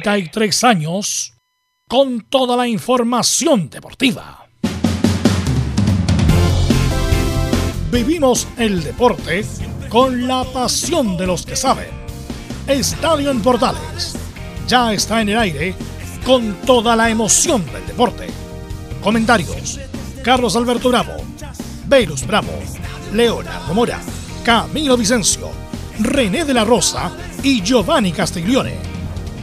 33 años con toda la información deportiva. Vivimos el deporte con la pasión de los que saben. Estadio en Portales ya está en el aire con toda la emoción del deporte. Comentarios: Carlos Alberto Bravo, Velus Bravo, Leonardo Mora, Camilo Vicencio, René de la Rosa y Giovanni Castiglione.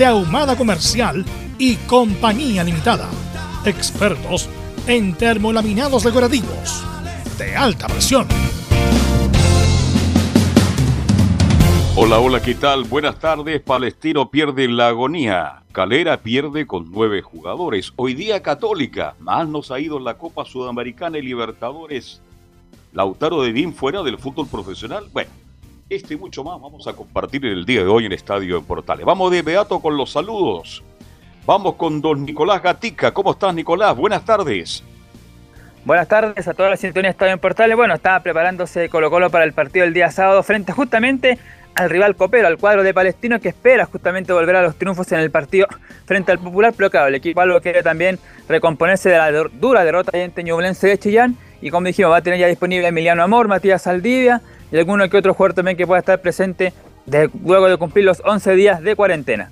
de Ahumada Comercial y Compañía Limitada. Expertos en termolaminados decorativos de alta presión. Hola, hola, ¿qué tal? Buenas tardes. Palestino pierde la agonía. Calera pierde con nueve jugadores. Hoy día Católica. Más nos ha ido en la Copa Sudamericana y Libertadores. Lautaro de Bin fuera del fútbol profesional. Bueno, este y mucho más vamos a compartir el día de hoy en Estadio en Portales. Vamos de Beato con los saludos. Vamos con don Nicolás Gatica. ¿Cómo estás, Nicolás? Buenas tardes. Buenas tardes a toda la sintonía de Estadio en Portales. Bueno, estaba preparándose Colo Colo para el partido del día sábado frente justamente al rival copero, al cuadro de Palestino que espera justamente volver a los triunfos en el partido frente al Popular, pero claro, el equipo algo quiere también recomponerse de la dura derrota en Ñublense de Chillán y como dijimos va a tener ya disponible Emiliano Amor, Matías Saldivia y alguno que otro jugador también que pueda estar presente luego de cumplir los 11 días de cuarentena.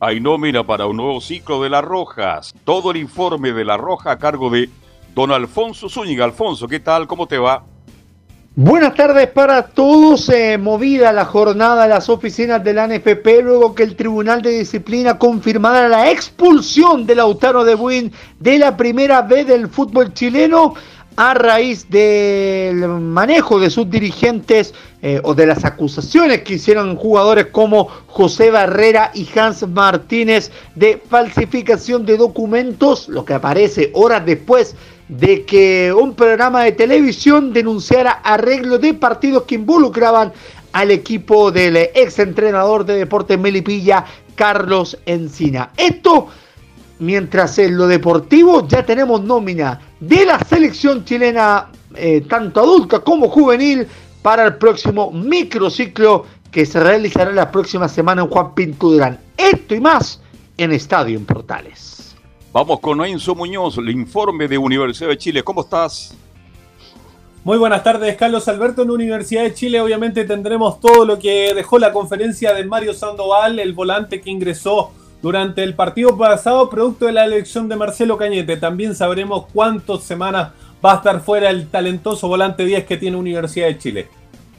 Hay nómina para un nuevo ciclo de las Rojas. Todo el informe de la Roja a cargo de don Alfonso Zúñiga. Alfonso, ¿qué tal? ¿Cómo te va? Buenas tardes para todos. Eh, movida la jornada de las oficinas de la NFP luego que el Tribunal de Disciplina confirmara la expulsión de Lautaro de Buin de la primera vez del fútbol chileno a raíz del manejo de sus dirigentes eh, o de las acusaciones que hicieron jugadores como José Barrera y Hans Martínez de falsificación de documentos, lo que aparece horas después de que un programa de televisión denunciara arreglo de partidos que involucraban al equipo del ex entrenador de deportes Melipilla, Carlos Encina. Esto mientras en lo deportivo ya tenemos nómina de la selección chilena, eh, tanto adulta como juvenil, para el próximo microciclo que se realizará la próxima semana en Juan Pinto Durán. Esto y más en Estadio en Portales. Vamos con Enzo Muñoz, el informe de Universidad de Chile. ¿Cómo estás? Muy buenas tardes, Carlos Alberto. En Universidad de Chile obviamente tendremos todo lo que dejó la conferencia de Mario Sandoval, el volante que ingresó durante el partido pasado, producto de la elección de Marcelo Cañete. También sabremos cuántas semanas va a estar fuera el talentoso volante 10 que tiene Universidad de Chile.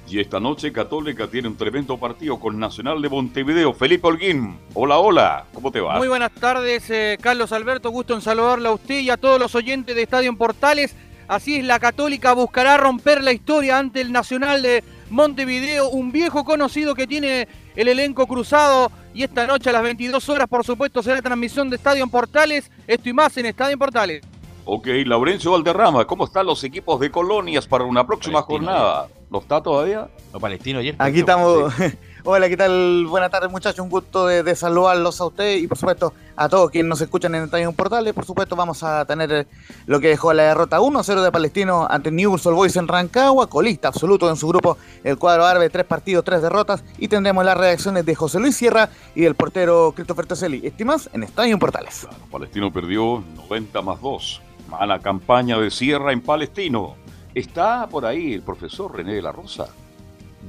Y esta noche Católica tiene un tremendo partido con Nacional de Montevideo. Felipe Holguín, hola, hola, ¿cómo te va? Muy buenas tardes, eh, Carlos Alberto, gusto en saludarle a usted y a todos los oyentes de Estadio en Portales. Así es, la Católica buscará romper la historia ante el Nacional de Montevideo, un viejo conocido que tiene el elenco cruzado y esta noche a las 22 horas, por supuesto, será transmisión de Estadio en Portales. Esto y más en Estadio en Portales. Ok, Laurencio Valderrama, ¿cómo están los equipos de colonias para una próxima jornada? ¿No está todavía? Los palestinos ayer. Aquí estamos. Hola, ¿qué tal? Buenas tardes, muchachos. Un gusto de, saludarlos a ustedes y, por supuesto, a todos quienes nos escuchan en Estadio Portales. Por supuesto, vamos a tener eh, lo que dejó la derrota 1-0 de Palestino ante Newell's Old Boys en Rancagua, colista absoluto en su grupo, el cuadro árabe, tres partidos, tres derrotas. Y tendremos las reacciones de José Luis Sierra y del portero Christopher Toselli. Estimas en Estadio Portales. Palestino perdió 90 más 2. Mala campaña de Sierra en Palestino. ¿Está por ahí el profesor René de la Rosa?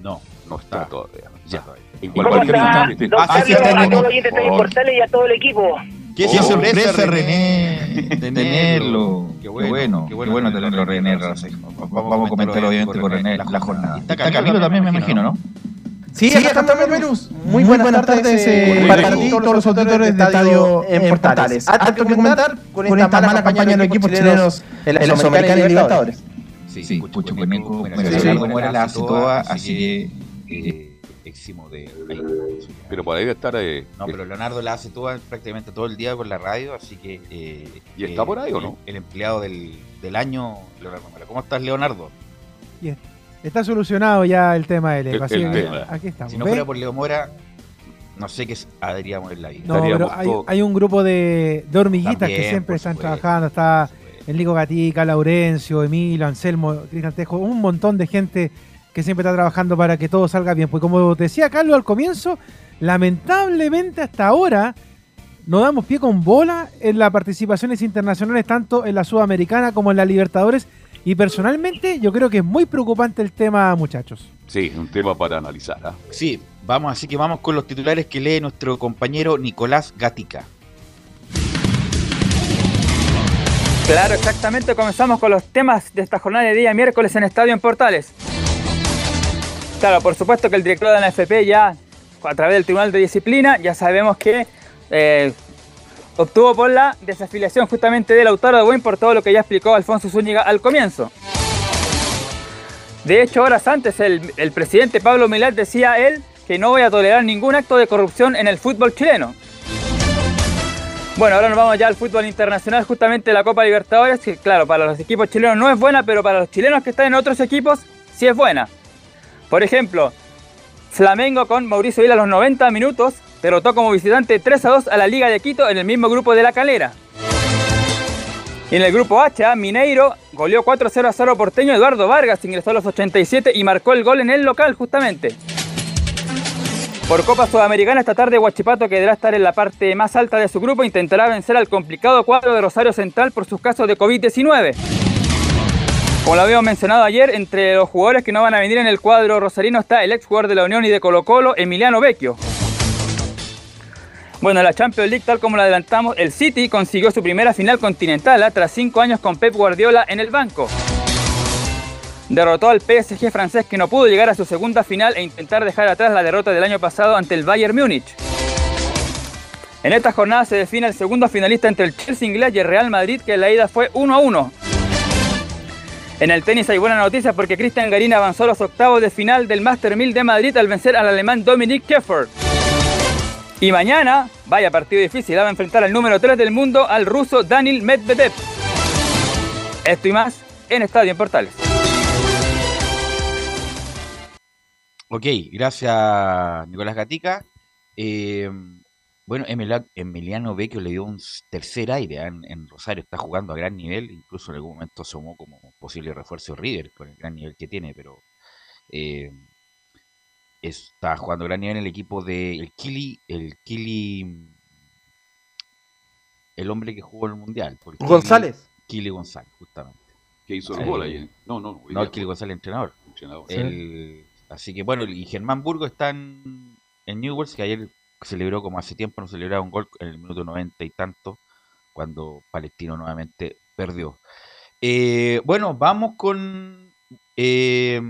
No. No está todavía. Ya. En cualquier instante. Don Carlos, a todos los oyentes de Portales y a todo el equipo. Qué oh, sorpresa, René, tenerlo. Qué bueno, qué bueno, qué bueno tenerlo, René. Vamos a comentarlo obviamente con René la, la jornada. Está Camilo también, me imagino, ¿no? Sí, sí acá estamos, Venus. Muy, buenas, buenas tardes, eh, para ti y todos los auditores de Estadio en Portales. Algo que comentar con esta mala campaña de los equipos chilenos en la Sudamericana y Libertadores. Sí, sí, Pucho Clemenco, bueno, sí, sí. como era la toda, así que... Eh, máximo de... Pero por ahí debe estar... Eh, no, pero Leonardo la hace todo, prácticamente todo el día con la radio, así que... Eh, ¿Y está por ahí o no? El, empleado del, año, Leonardo ¿Cómo estás, Leonardo? Bien. Está solucionado ya el tema del el, tema. Aquí estamos. Si no fuera por Leo Mora, no sé qué haríamos en la vida. No, pero hay, un grupo de, de hormiguitas que siempre están trabajando. Está Enrico Gatica, Laurencio, Emilio, Anselmo, Cristian Tejo, un montón de gente que siempre está trabajando para que todo salga bien. Pues como decía Carlos al comienzo, lamentablemente hasta ahora no damos pie con bola en las participaciones internacionales, tanto en la Sudamericana como en la Libertadores. Y personalmente yo creo que es muy preocupante el tema, muchachos. Sí, un tema para analizar. ¿ah? Sí, vamos, así que vamos con los titulares que lee nuestro compañero Nicolás Gatica. Claro, exactamente. Comenzamos con los temas de esta jornada de día miércoles en Estadio en Portales. Claro, por supuesto que el director de la NFP ya, a través del Tribunal de Disciplina, ya sabemos que eh, obtuvo por la desafiliación justamente del autor de Buen por todo lo que ya explicó Alfonso Zúñiga al comienzo. De hecho, horas antes, el, el presidente Pablo Milad decía él que no voy a tolerar ningún acto de corrupción en el fútbol chileno. Bueno, ahora nos vamos ya al fútbol internacional, justamente la Copa Libertadores, que claro, para los equipos chilenos no es buena, pero para los chilenos que están en otros equipos sí es buena. Por ejemplo, Flamengo con Mauricio Vila a los 90 minutos derrotó como visitante 3 a 2 a la Liga de Quito en el mismo grupo de la Calera. En el grupo H, Mineiro goleó 4 0 a 0 porteño. Eduardo Vargas ingresó a los 87 y marcó el gol en el local justamente. Por Copa Sudamericana esta tarde Huachipato que deberá estar en la parte más alta de su grupo intentará vencer al complicado cuadro de Rosario Central por sus casos de COVID-19. Como lo habíamos mencionado ayer, entre los jugadores que no van a venir en el cuadro rosarino está el ex jugador de la Unión y de Colo Colo, Emiliano Vecchio. Bueno, la Champions League, tal como lo adelantamos, el City consiguió su primera final continental ¿ah? tras cinco años con Pep Guardiola en el banco derrotó al PSG francés que no pudo llegar a su segunda final e intentar dejar atrás la derrota del año pasado ante el Bayern Múnich. En esta jornada se define el segundo finalista entre el Chelsea inglés y el Real Madrid, que en la ida fue 1 a 1. En el tenis hay buena noticia porque Cristian Garín avanzó a los octavos de final del Master 1000 de Madrid al vencer al alemán Dominic Keffer. Y mañana, vaya partido difícil, va a enfrentar al número 3 del mundo, al ruso Daniel Medvedev. Esto y más en Estadio en Portales. Ok, gracias Nicolás Gatica. Eh, bueno, Emiliano Vecchio le dio un tercer aire ¿eh? en, Rosario, está jugando a gran nivel, incluso en algún momento asomó como posible refuerzo River con el gran nivel que tiene, pero eh, está jugando a gran nivel en el equipo de el Kili, el Kili, el hombre que jugó en el Mundial. González. Kili González, justamente. Que hizo el gol ahí. No, no, no, el Kili González, entrenador. entrenador. El, Así que bueno, y Germán Burgo está en, Newell's, que ayer celebró como hace tiempo no celebraba un gol en el minuto 90 y tanto, cuando Palestino nuevamente perdió. Eh, bueno, vamos con... Eh,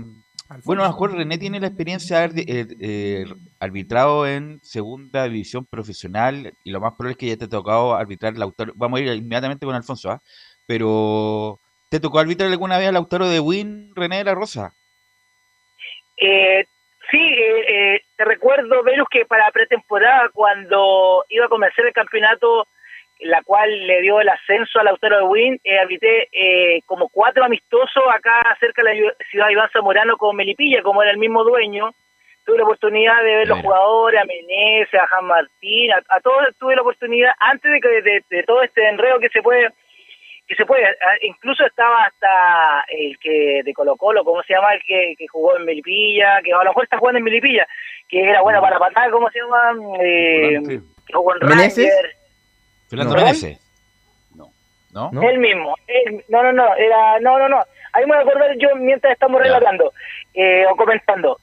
bueno, a lo mejor René tiene la experiencia de haber eh, arbitrado en segunda división profesional y lo más probable es que ya te ha tocado arbitrar el autor. Vamos a ir inmediatamente con Alfonso, ¿ah? Pero, ¿te tocó arbitrar alguna vez al autor de Win, René de la Rosa? Eh, sí, eh, eh, te recuerdo, Venus, que para pretemporada, cuando iba a comenzar el campeonato, la cual le dio el ascenso al Lautaro de Win, eh, habité eh, como cuatro amistosos acá cerca de la ciudad de Iván Zamorano con Melipilla, como era el mismo dueño. Tuve la oportunidad de ver los jugadores, a Meneses, a Jan Martín, a, todos tuve la oportunidad, antes de, que de todo este enredo que se puede que se puede, ah, incluso estaba hasta el que de Colo Colo, ¿cómo se llama? El que, que jugó en Melipilla, que a lo mejor está jugando en Melipilla, que era bueno para patar, ¿cómo se llama? Eh, jugó en Fernando Meneses. No. ¿No? Él mismo. no, no, no, era, no, no, no. Ahí me voy a acordar yo mientras estamos relatando eh, o comentando.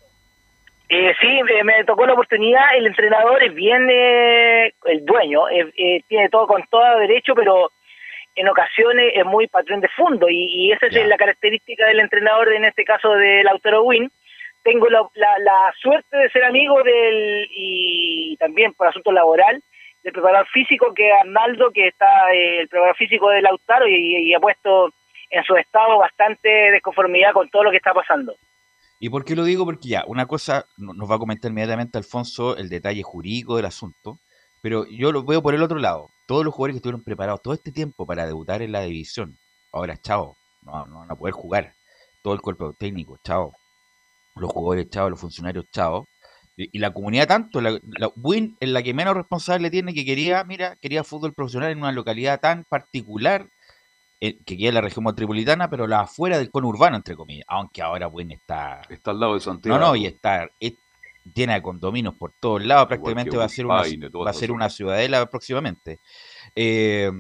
Eh, sí, me, tocó la oportunidad. El entrenador es bien, eh, el dueño, eh, tiene todo con todo derecho, pero en ocasiones es muy patrón de fondo y, esa es la característica del entrenador, en este caso del Lautaro Win. Tengo la, la, suerte de ser amigo del, y también por asunto laboral, del preparador físico que Arnaldo, que está eh, el preparador físico del Lautaro y, ha puesto en su estado bastante desconformidad con todo lo que está pasando. ¿Y por qué lo digo? Porque ya, una cosa nos va a comentar inmediatamente Alfonso el detalle jurídico del asunto, pero yo lo veo por el otro lado. Todos los jugadores que estuvieron preparados todo este tiempo para debutar en la división, ahora chao, no, no van a poder jugar. Todo el cuerpo técnico, chao. Los jugadores, chao, los funcionarios, chao. Y, la comunidad tanto, la, Win es la que menos responsable tiene, que quería, mira, quería fútbol profesional en una localidad tan particular eh, que queda en la región metropolitana, pero la afuera del conurbano, entre comillas. Aunque ahora Win está... Está al lado de Santiago. No, no, y está llena de condominios por todos lados, prácticamente va a ser una, va a ser una ciudadela próximamente. Eh,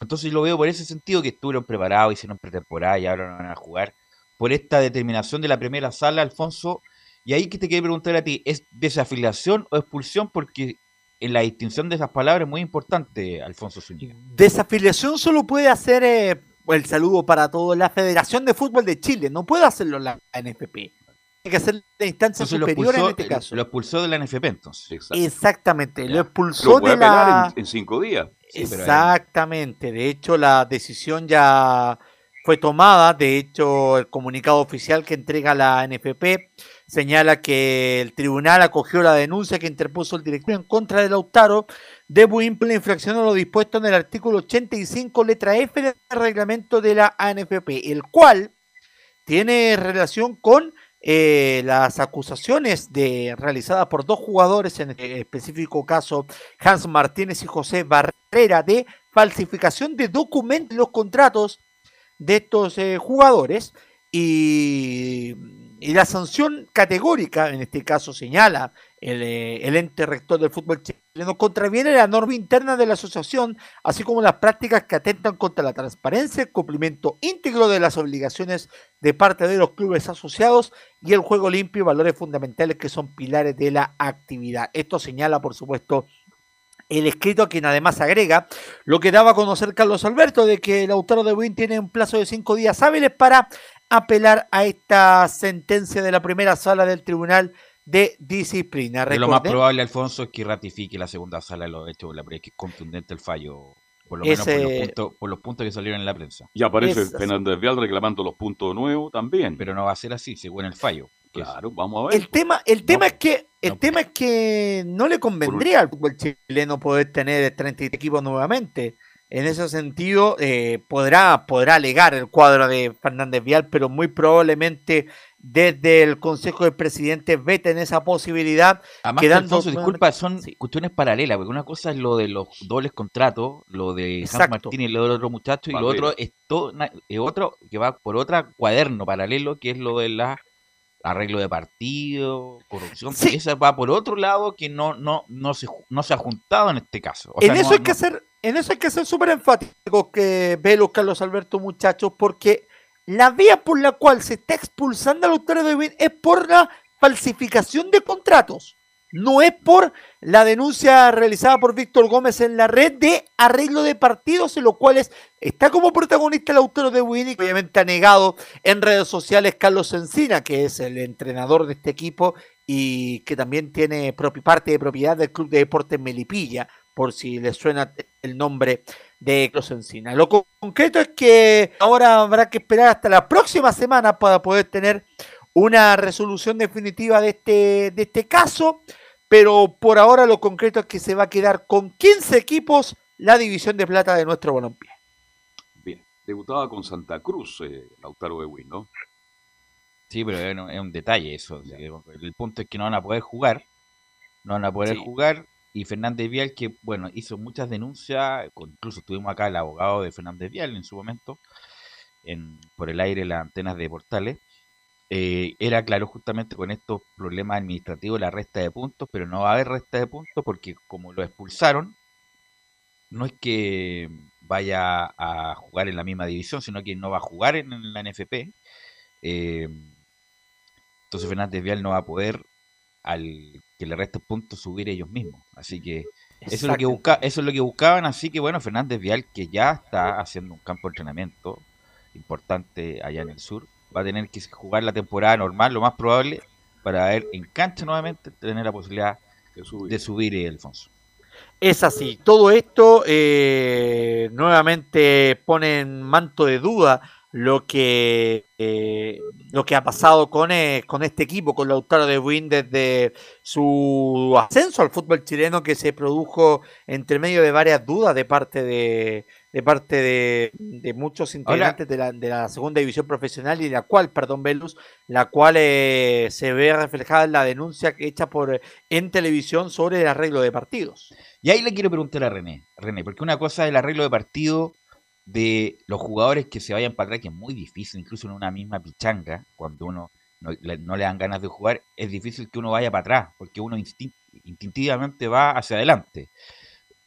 entonces lo veo por ese sentido que estuvieron preparados, hicieron pretemporada y ahora no van a jugar. Por esta determinación de la primera sala, Alfonso, y ahí que te quería preguntar a ti, ¿es desafiliación o expulsión? Porque en la distinción de esas palabras es muy importante, Alfonso Zúñiga. Desafiliación solo puede hacer eh, el saludo para todos. La Federación de Fútbol de Chile no puede hacerlo la NFP. Que hacer la instancia superior en este caso. Lo expulsó de la NFP entonces. Exactamente, lo expulsó de la. En, cinco días. Exactamente. De hecho, la decisión ya fue tomada. De hecho, el comunicado oficial que entrega la NFP señala que el tribunal acogió la denuncia que interpuso el director en contra de Lautaro de infracción a lo dispuesto en el artículo 85, letra F del reglamento de la ANFP, el cual tiene relación con eh, las acusaciones de, realizadas por dos jugadores, en el específico caso Hans Martínez y José Barrera, de falsificación de documentos los contratos de estos eh, jugadores y la sanción categórica, en este caso señala eh, el, ente rector del fútbol chileno, contraviene la norma interna de la asociación, así como las prácticas que atentan contra la transparencia, el cumplimiento íntegro de las obligaciones de parte de los clubes asociados y el juego limpio y valores fundamentales que son pilares de la actividad. Esto señala, por supuesto, el escrito quien además agrega lo que daba a conocer Carlos Alberto de que el autor de Win tiene un plazo de cinco días hábiles para apelar a esta sentencia de la primera sala del Tribunal de Disciplina. lo más probable, Alfonso, es que ratifique la segunda sala lo hecho, la que es contundente el fallo, por lo menos por, los puntos, que salieron en la prensa. Y aparece Fernández Vial reclamando los puntos nuevos también. Pero no va a ser así, según el fallo. Claro, vamos a ver. El tema, el tema es que el tema es que no le convendría al fútbol chileno poder tener 30 equipos nuevamente. En ese sentido, eh, podrá, podrá alegar el cuadro de Fernández Vial, pero muy probablemente desde el Consejo de Presidentes veten esa posibilidad. Además, quedando disculpa, son cuestiones paralelas, porque una cosa es lo de los dobles contratos, lo de San Martín y lo del otro muchacho, y lo otro es todo, otro que va por otro cuaderno paralelo, que es lo de la arreglo de partido, corrupción, sí. esa va por otro lado que no, no, no, se, no se ha juntado en este caso. en eso hay que ser en eso hay que ser súper enfático que ve los Carlos Alberto, muchachos, porque la vía por la cual se está expulsando al autor de Win es por la falsificación de contratos. No es por la denuncia realizada por Víctor Gómez en la red de arreglo de partidos, en lo cual está como protagonista el autor de Win y obviamente ha negado en redes sociales Carlos Encina, que es el entrenador de este equipo y que también tiene parte de propiedad del Club de Deportes Melipilla por si les suena el nombre de Carlos Encina. Lo concreto es que ahora habrá que esperar hasta la próxima semana para poder tener una resolución definitiva de este, de este caso, pero por ahora lo concreto es que se va a quedar con 15 equipos la división de plata de nuestro balompié. Bien, debutaba con Santa Cruz eh, Lautaro Win, ¿no? Sí, pero es un, detalle eso. El punto es que no van a poder jugar. No van a poder jugar y Fernández Vial, que bueno, hizo muchas denuncias, incluso tuvimos acá el abogado de Fernández Vial en su momento, en, por el aire las antenas de portales, eh, era claro justamente con estos problemas administrativos la resta de puntos, pero no va a haber resta de puntos porque como lo expulsaron, no es que vaya a jugar en la misma división, sino que no va a jugar en, la NFP. Eh, entonces Fernández Vial no va a poder al que le resta puntos subir ellos mismos. Así que eso es, lo que busca, eso es lo que buscaban. Así que bueno, Fernández Vial, que ya está haciendo un campo de entrenamiento importante allá en el sur, va a tener que jugar la temporada normal, lo más probable, para ver en cancha nuevamente tener la posibilidad de subir, de subir Alfonso. Es así, todo esto eh, nuevamente pone en manto de duda lo que, eh, lo que ha pasado con, eh, con este equipo, con Lautaro de Buin desde su ascenso al fútbol chileno que se produjo entre medio de varias dudas de parte de, de parte de, muchos integrantes de, la, de, la, segunda división profesional y la cual, perdón, Velus, la cual eh, se ve reflejada en la denuncia que hecha por en televisión sobre el arreglo de partidos. Y ahí le quiero preguntar a René, René, porque una cosa es el arreglo de partido de los jugadores que se vayan para atrás, que es muy difícil, incluso en una misma pichanga, cuando uno no le, dan ganas de jugar, es difícil que uno vaya para atrás, porque uno instintivamente va hacia adelante.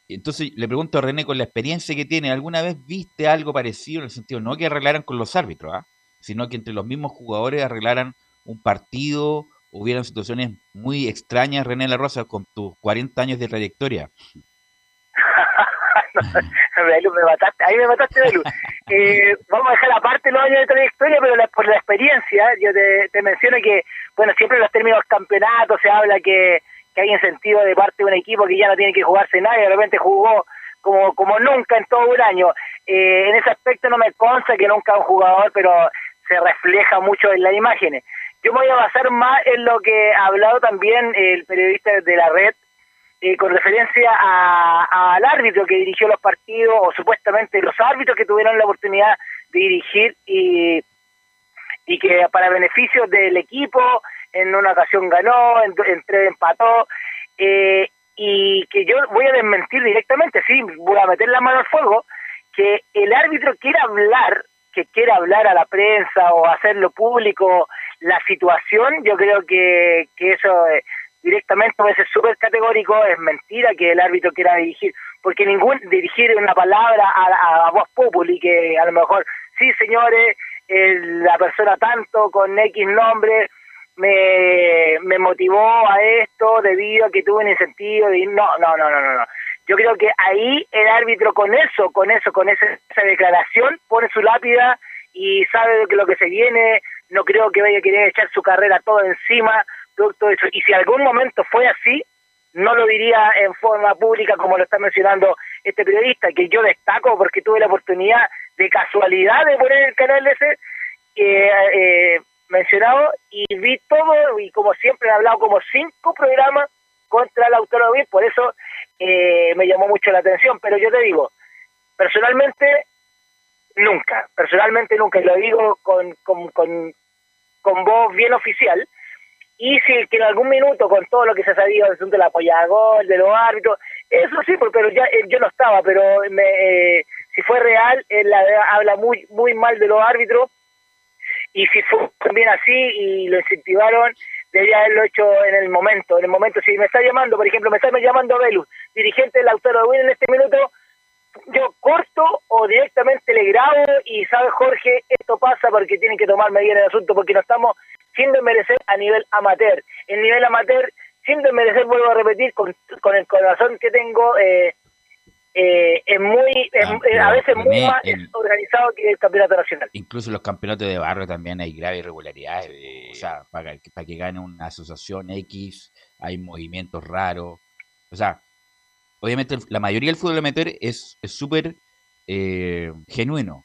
Entonces le pregunto a René, con la experiencia que tiene, ¿alguna vez viste algo parecido en el sentido, no que arreglaran con los árbitros, ¿ah? sino que entre los mismos jugadores arreglaran un partido, hubieran situaciones muy extrañas, René La Rosa, con tus 40 años de trayectoria? Belu, me mataste, ahí me mataste, Belu. Eh, vamos a dejar aparte los años de trayectoria, pero por la experiencia, yo te, menciono que, bueno, siempre en los términos campeonatos se habla que, que hay incentivo de parte de un equipo que ya no tiene que jugarse nadie, de repente jugó como, como nunca en todo un año. Eh, en ese aspecto no me consta que nunca un jugador, pero se refleja mucho en las imágenes. Yo me voy a basar más en lo que ha hablado también el periodista de la red, eh, con referencia al árbitro que dirigió los partidos, o supuestamente los árbitros que tuvieron la oportunidad de dirigir y, y que para beneficio del equipo, en una ocasión ganó, en, tres empató, eh, y que yo voy a desmentir directamente, sí, voy a meter la mano al fuego, que el árbitro quiera hablar, que quiera hablar a la prensa o hacerlo público la situación, yo creo que, que eso... Eh, directamente puede ser súper categórico, es mentira que el árbitro quiera dirigir, porque ningún dirigir una palabra a, a, voz populi, que a lo mejor, sí señores, la persona tanto con X nombre me, me motivó a esto debido a que tuve un incentivo de no, no, no, no, no, no. Yo creo que ahí el árbitro con eso, con eso, con esa, declaración pone su lápida y sabe de que lo que se viene, no creo que vaya a querer echar su carrera todo encima, y si algún momento fue así, no lo diría en forma pública como lo está mencionando este periodista, que yo destaco porque tuve la oportunidad de casualidad de poner el canal ese eh, mencionado y vi todo y como siempre he hablado como cinco programas contra autor de por eso eh, me llamó mucho la atención, pero yo te digo, personalmente nunca, personalmente nunca, y lo digo con, con, con, con voz bien oficial, y si que en algún minuto con todo lo que se ha sabido del asunto de la gol, de los árbitros, eso sí, pero ya eh, yo no estaba, pero me, eh, si fue real, él habla muy muy mal de los árbitros y si fue también así y lo incentivaron, debería haberlo hecho en el momento, en el momento, si me está llamando, por ejemplo, me está llamando Velus, dirigente del autor de Win en este minuto, yo corto o directamente le grabo y sabe Jorge, esto pasa porque tienen que tomar medidas en el asunto porque no estamos sin desmerecer a nivel amateur. En nivel amateur, sin desmerecer, vuelvo a repetir, con, el corazón que tengo, eh, eh, es muy, ah, a veces muy más organizado que el campeonato nacional. Incluso los campeonatos de barrio también hay graves irregularidades. o sea, para, para que gane una asociación X, hay movimientos raros. O sea, obviamente la mayoría del fútbol amateur es súper eh, genuino.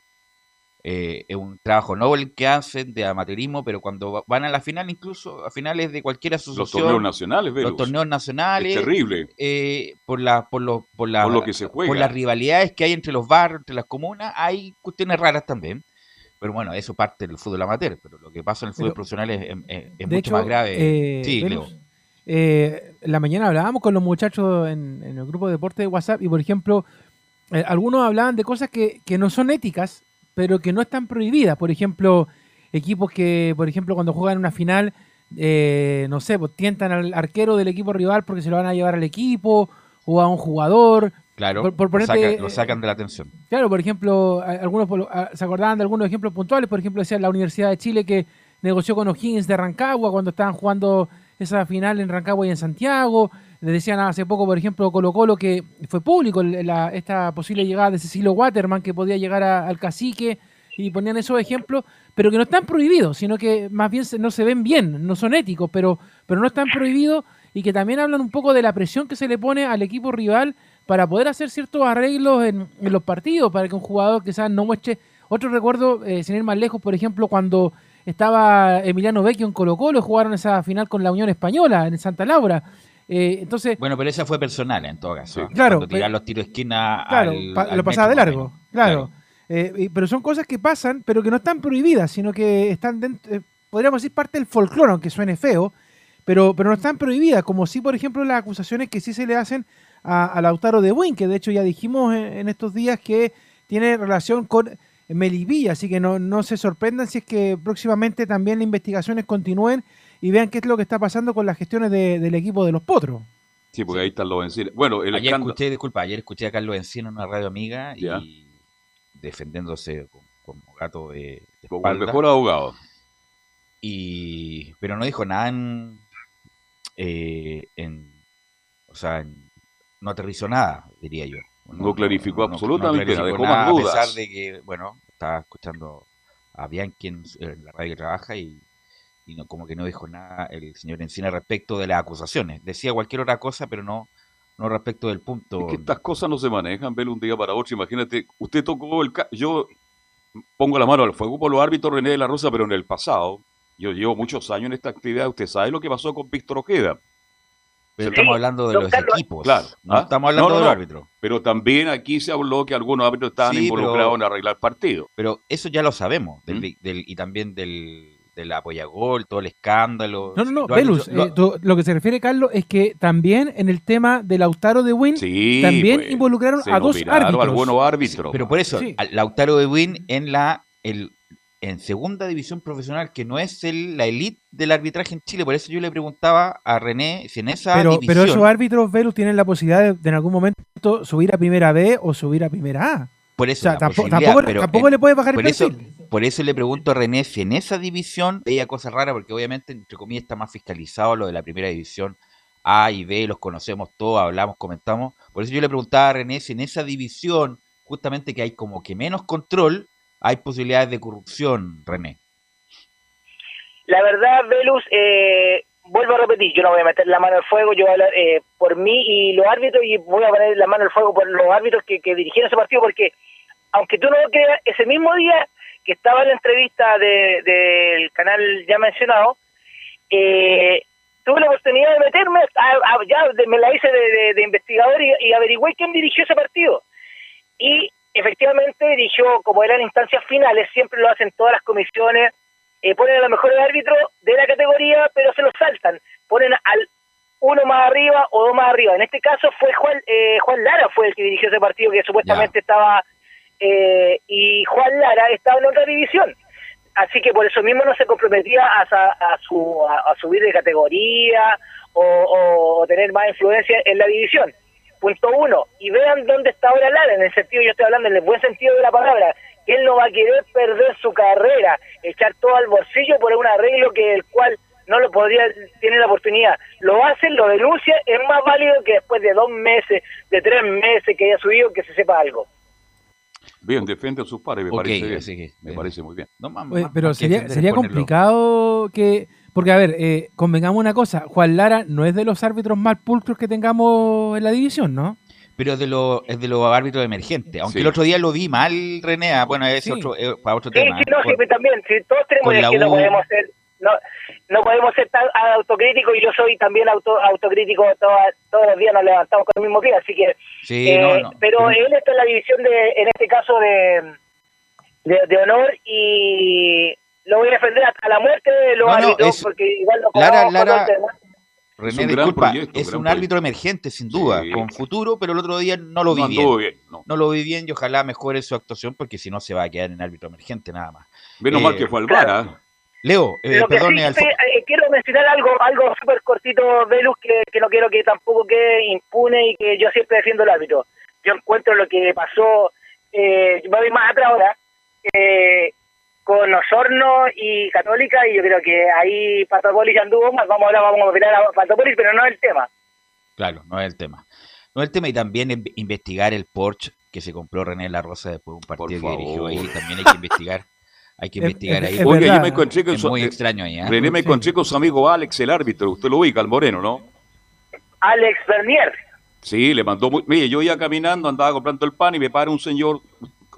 Eh, es un trabajo noble que hacen de amateurismo, pero cuando van a la final, incluso a finales de cualquier asociación. Los torneos nacionales, Los torneos nacionales. Es terrible. Eh, por, la, por, lo, por, la, lo que se juega. por las rivalidades que hay entre los barrios, entre las comunas, hay cuestiones raras también. Pero bueno, eso parte del fútbol amateur, pero lo que pasa en el fútbol profesional es, mucho más grave. Eh, sí, Leo. la mañana hablábamos con los muchachos en, el grupo de deporte de WhatsApp y, por ejemplo, algunos hablaban de cosas que, que no son éticas pero que no están prohibidas. Por ejemplo, equipos que, por ejemplo, cuando juegan una final, eh, no sé, pues tientan al arquero del equipo rival porque se lo van a llevar al equipo o a un jugador. Claro, por, lo, sacan de la atención. Claro, por ejemplo, algunos se acordaban de algunos ejemplos puntuales. Por ejemplo, decía la Universidad de Chile que negoció con O'Higgins de Rancagua cuando estaban jugando esa final en Rancagua y en Santiago. Decían hace poco, por ejemplo, Colo Colo que fue público esta posible llegada de Cecilio Waterman que podía llegar al cacique y ponían esos ejemplos, pero que no están prohibidos, sino que más bien no se ven bien, no son éticos, pero, pero no están prohibidos y que también hablan un poco de la presión que se le pone al equipo rival para poder hacer ciertos arreglos en, los partidos, para que un jugador quizás no muestre Otro recuerdo, eh, sin ir más lejos, por ejemplo, cuando estaba Emiliano Vecchio en Colo Colo, jugaron esa final con la Unión Española en Santa Laura. Eh, entonces, bueno, pero esa fue personal en todo caso. Claro. Cuando tirar los tiros de esquina. Claro, al- pa- al lo pasaba de largo. Claro. Eh, pero son cosas que pasan, pero que no están prohibidas, sino que están dentro, eh, podríamos decir parte del folclore, aunque suene feo, pero, pero no están prohibidas, como si, por ejemplo, las acusaciones que sí se le hacen a, a Lautaro de Win, que de hecho ya dijimos en, en estos días que tiene relación con Melipilla, así que no, no se sorprendan si es que próximamente también las investigaciones continúen y vean qué es lo que está pasando con las gestiones de- del equipo de los Potros. Sí, porque ahí están los encines. Bueno, el ayer escándalo. escuché, disculpa, ayer escuché a Carlos Encina en una radio amiga Ya. y defendiéndose con- como gato de, de Como el mejor abogado. y pero no dijo nada en, eh, en o sea en- no aterrizó nada diría yo No clarificó absolutamente nada, clarificó dejó más a pesar de que bueno estaba escuchando a Bianchi en, en la radio que trabaja y, y no, como que no dijo nada el señor Encina respecto de las acusaciones decía cualquier otra cosa pero no no respecto del punto Es que estas cosas no se manejan, ver un día para otro. Imagínate, usted tocó el... ca- Yo pongo la mano al fuego por los árbitros René de la Rosa, pero en el pasado, yo llevo muchos años en esta actividad, usted sabe lo que pasó con Víctor Ojeda. pero estamos hablando de los equipos Claro. no ¿ah? estamos hablando No, no, de los no. árbitros Pero también aquí se habló que algunos árbitros estaban Sí, involucrados pero- en arreglar partidos. Pero eso ya lo sabemos, del, ¿Mm? del- y también del, del apoyagol, todo el escándalo. No, no, no, Velus, lo- eh, lo que se refiere, Carlos, es que también en el tema de Lautaro de Win, Sí, también pues, involucraron a dos árbitros. algunos árbitros. pero por eso, Sí. Lautaro de Win en la el, en segunda división profesional, que no es el, la elite del arbitraje en Chile, por eso yo le preguntaba a René si en esa Pero, división... pero esos árbitros, Velus, tienen la posibilidad de, de en algún momento subir a primera B o subir a primera A. por O eso, sea, tampoco, posibilidad, tampoco, pero tampoco en- le puede bajar el por eso, perfil. por eso le pregunto a René si en esa división veía cosas raras, porque obviamente, entre comillas, está más fiscalizado lo de la primera división A y B, los conocemos todos, hablamos, comentamos. Por eso yo le preguntaba a René si en esa división, justamente que hay como que menos control, hay posibilidades de corrupción, René. La verdad, Velus, eh, vuelvo a repetir, yo no voy a meter la mano al fuego, yo voy a hablar eh, por mí y los árbitros y voy a poner la mano al fuego por los árbitros que, que dirigieron ese partido porque, aunque tú no lo creas, ese mismo día que estaba en la entrevista de- del canal ya mencionado, eh, tuve la oportunidad de meterme, a- a- ya de- me la hice de, de- de investigador y, y averigüé quién dirigió ese partido. Y efectivamente dirigió, como eran instancias finales, siempre lo hacen todas las comisiones, eh, ponen a los mejores árbitros de la categoría, pero se los saltan. Ponen al uno más arriba o dos más arriba. En este caso fue Juan, eh, Juan Lara fue el que dirigió ese partido que supuestamente estaba eh, y Juan Lara estaba en otra división. Así que por eso mismo no se comprometía a, a, su, a, a subir de categoría o, o- o tener más influencia en la división. Punto uno. Y vean dónde está ahora Lara, en el sentido, yo estoy hablando en el buen sentido de la palabra, que él no va a querer perder su carrera, echar todo al bolsillo por un arreglo que el cual no lo podría, tiene la oportunidad. Lo hacen, lo denuncia, es más válido que después de dos meses, de tres meses que haya subido, que se sepa algo. Bien, defiende a sus pares, me parece bien. me parece muy bien. No, más- Oye, más- pero más sería, sería complicado que... Porque, a ver, eh, convengamos una cosa, Juan Lara no es de los árbitros más pulcros que tengamos en la división, ¿no? Pero es de los es de los árbitros emergentes. Aunque Sí. el otro día lo vi mal, René. ah, Bueno, es Sí. otro, eh, para otro Sí, tema. sí, no, Con- sí, pero también, sí, todos tenemos que no podemos ser, no, no podemos ser tan autocríticos y yo soy también auto, autocrítico toda- todos los días nos levantamos con el mismo pie, así que, Sí, eh, no, no. pero él está en la división de, en este caso de, de, de honor y lo voy a defender hasta la muerte de los No, no, árbitros es- porque igual no Lara- Lara-. René, Es disculpa, proyecto, es un proyecto. árbitro emergente, sin duda, Sí. con futuro, pero el otro día no lo vi no bien. no. No lo vi bien y ojalá mejore su actuación porque si no se va a quedar en árbitro emergente nada más. Menos Eh, mal que fue al VAR, ¿ah? Leo, eh, Lo que sí eh, quiero mencionar algo algo súper cortito, Velus, que, que no quiero que tampoco quede impune y que yo siempre defiendo el árbitro. Yo encuentro lo que pasó, eh, voy más atrás ahora, eh, con Osorno y Católica, y yo creo que ahí Patapolis ya anduvo más. Vamos ahora, vamos a operar a Patapolis, pero no es el tema. Claro, no es el tema. No es el tema y también in- investigar el Porsche que se compró René La Rosa después de un partido que dirigió ahí. También hay que investigar. Hay que Es- investigar es- ahí. es Oiga, verdad. yo me encontré con Es su, muy eh, extraño ahí. ¿eh? René me Sí. encontré con su amigo Alex, el árbitro. Usted lo ubica, el moreno, ¿no? Alex Bernier. Sí, le mandó muy... Mire, yo iba caminando, andaba comprando el pan y me para un señor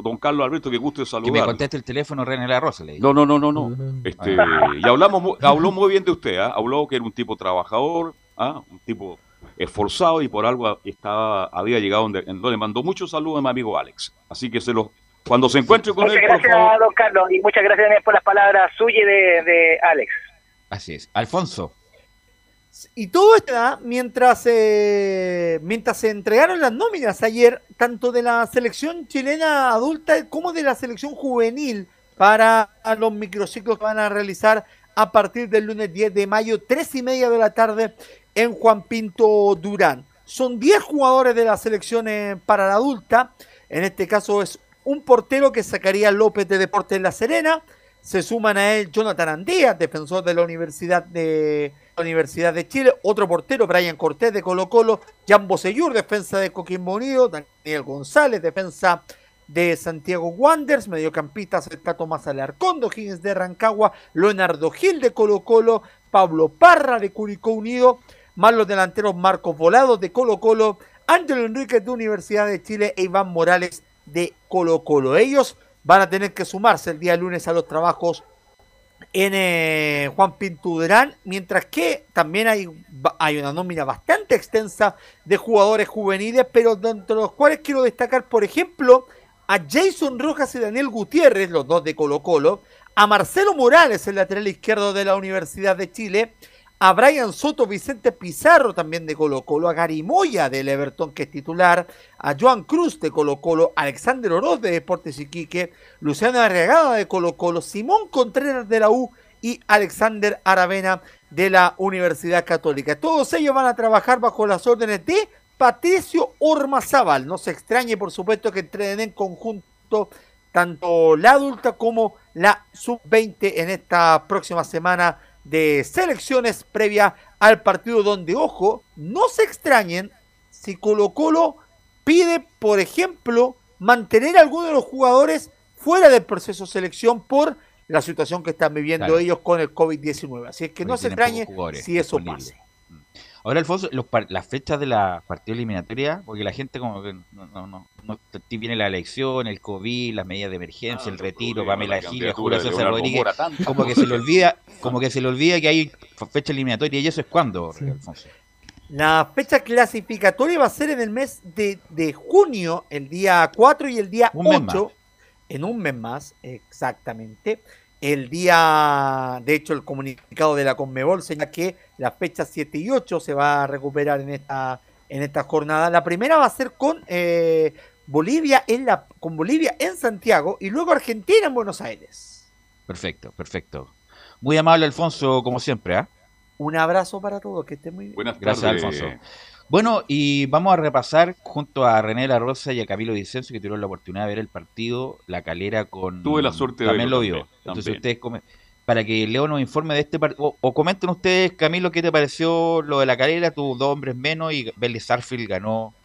don Carlos Alberto, que gusto de saludar. Que me conteste el teléfono René La Rosa, le No, no, no, no, no. Este, y hablamos, habló muy bien de usted, ¿ah? habló que era un tipo trabajador, ¿ah? un tipo esforzado y por algo estaba, había llegado donde, donde mandó muchos saludos a mi amigo Alex. Así que se los cuando se encuentre con muchas él, gracias, don Carlos, y muchas gracias también por las palabras suyas de, de Alex. Así es. Alfonso. Y todo esto mientras, eh, mientras se entregaron las nóminas ayer, tanto de la selección chilena adulta como de la selección juvenil, para los microciclos que van a realizar a partir del lunes 10 de mayo, tres y media de la tarde, en Juan Pinto Durán. Son 10 jugadores de la selección eh, para la adulta. En este caso es un portero que sacaría López de Deportes La Serena. Se suman a él Jonathan Andía, defensor de la Universidad de, Universidad de Chile. Otro portero, Brian Cortés de Colo Colo. Jan Bosellur, defensa de Coquimbo Unido. Daniel González, defensa de Santiago Wanderers. Mediocampista cerca Tomás Alarcón, Higgins de Rancagua. Leonardo Gil de Colo Colo. Pablo Parra de Curicó Unido. Más los delanteros Marcos Volados de Colo Colo. Ángelo Enríquez de Universidad de Chile e Iván Morales de Colo Colo. Ellos van a tener que sumarse el día lunes a los trabajos en eh, Juan Pintuderán, mientras que también hay, hay una nómina bastante extensa de jugadores juveniles, pero dentro de los cuales quiero destacar, por ejemplo, a Jason Rojas y Daniel Gutiérrez, los dos de Colo Colo, a Marcelo Morales, el lateral izquierdo de la Universidad de Chile, a Brian Soto, Vicente Pizarro también de Colo Colo, a Gary Moya del Everton que es titular, a Joan Cruz de Colo Colo, Alexander Oroz de Deportes Iquique, Luciano Arriagada de Colo Colo, Simón Contreras de la U y Alexander Aravena de la Universidad Católica. Todos ellos van a trabajar bajo las órdenes de Patricio Ormazábal. No se extrañe, por supuesto, que entrenen en conjunto tanto la adulta como la sub-20 en esta próxima semana de selecciones previa al partido donde, ojo, no se extrañen si Colo Colo pide, por ejemplo, mantener a alguno de los jugadores fuera del proceso de selección por la situación que están viviendo ellos con el COVID-19. Así es que no se extrañe si eso pasa. Ahora, Alfonso, los, las fechas de la partida eliminatoria, porque la gente como que no, no, no, no viene la elección, el COVID, las medidas de emergencia, el retiro, Pamela Gil, Julio César Rodríguez, como que se le olvida, como que se le olvida que hay fecha eliminatoria y eso es cuando, Alfonso. La fecha clasificatoria va a ser en el mes de, de junio, el día 4 y el día 8, en un mes más, exactamente. El día, de hecho, el comunicado de la Conmebol señala que las fechas 7 y 8 se va a recuperar en esta, en esta jornada. La primera va a ser con eh, Bolivia en la, con Bolivia en Santiago y luego Argentina en Buenos Aires. Perfecto, perfecto. Muy amable, Alfonso, como siempre. ¿ah? Un abrazo para todos, que esté muy bien. Buenas tardes. Gracias, Alfonso. Bueno, y vamos a repasar junto a René La Rosa y a Camilo Vicencio, que tuvieron la oportunidad de ver el partido La Calera con. Tuve la suerte de También lo vio. Entonces, ustedes. Para que Leo nos informe de este partido. O, comenten ustedes, Camilo, qué te pareció lo de La Calera, tus dos hombres menos y Vélez Sarfield ganó.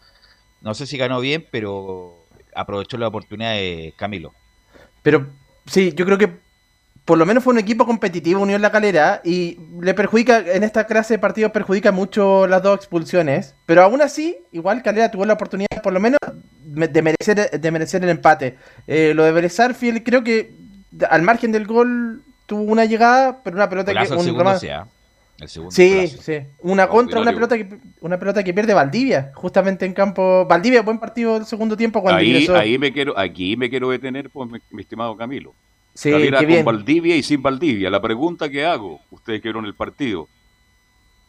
No sé si ganó bien, pero aprovechó la oportunidad de Camilo. Pero sí, yo creo que por lo menos fue un equipo competitivo Unión La Calera y le perjudica, en esta clase de partidos perjudica mucho las dos expulsiones, pero aún así, igual Calera tuvo la oportunidad por lo menos de merecer, de merecer el empate. Eh, lo de Vélez creo que al margen del gol tuvo una llegada, pero una pelota que... Un, segundo sea, el segundo sí, sí. Una contra, una pelota, que, una pelota que pierde Valdivia, justamente en campo. Valdivia, buen partido del segundo tiempo cuando ahí, ahí me quiero, aquí me quiero detener, pues, mi estimado Camilo. Sí, con Valdivia y sin Valdivia. La pregunta que hago, ustedes que vieron el partido,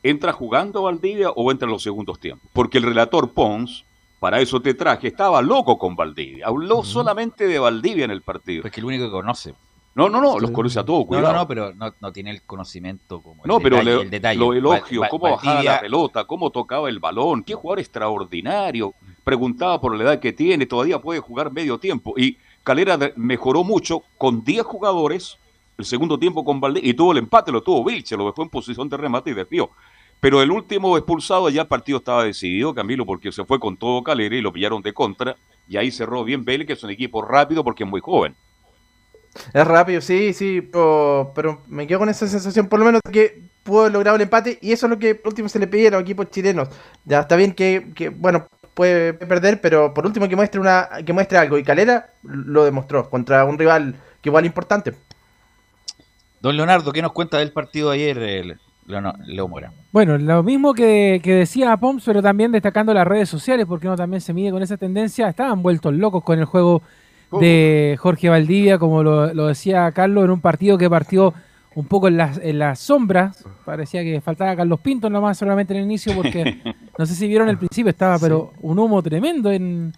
¿entra jugando Valdivia o entra en los segundos tiempos? Porque el relator Pons, para eso te traje, estaba loco con Valdivia. Habló solamente de Valdivia en el partido. Es que el único que conoce. No, no, no, los conoce a todos, cuidado. No, no, pero no, tiene el conocimiento como el No, pero el detalle. lo elogio, cómo bajaba la pelota, cómo tocaba el balón, qué jugador extraordinario. Preguntaba por la edad que tiene, todavía puede jugar medio tiempo. Y Calera mejoró mucho con 10 jugadores, el segundo tiempo con Valdés, y tuvo el empate, lo tuvo Vilche, lo dejó en posición de remate y desvió. Pero el último expulsado ya el partido estaba decidido, Camilo, porque se fue con todo Calera y lo pillaron de contra, y ahí cerró bien Vélez, que es un equipo rápido porque es muy joven. Es rápido, sí, sí, pero, me quedo con esa sensación, por lo menos que pudo lograr el empate, y eso es lo que último se le pedía a equipos chilenos. Ya está bien que bueno, puede perder, pero por último que muestre una que muestre algo. Y Calera lo demostró contra un rival que igual importante. Don Leonardo, ¿qué nos cuenta del partido de ayer, Leo Mora? Bueno, lo mismo que, decía Poms, pero también destacando las redes sociales, porque uno también se mide con esa tendencia. Estaban vueltos locos con el juego de Jorge Valdivia, como lo, lo decía Carlos, en un partido que partió un poco en las, en las sombras. Parecía que faltaba Carlos Pinto nomás solamente en el inicio, porque no sé si vieron el principio, estaba pero un humo tremendo en,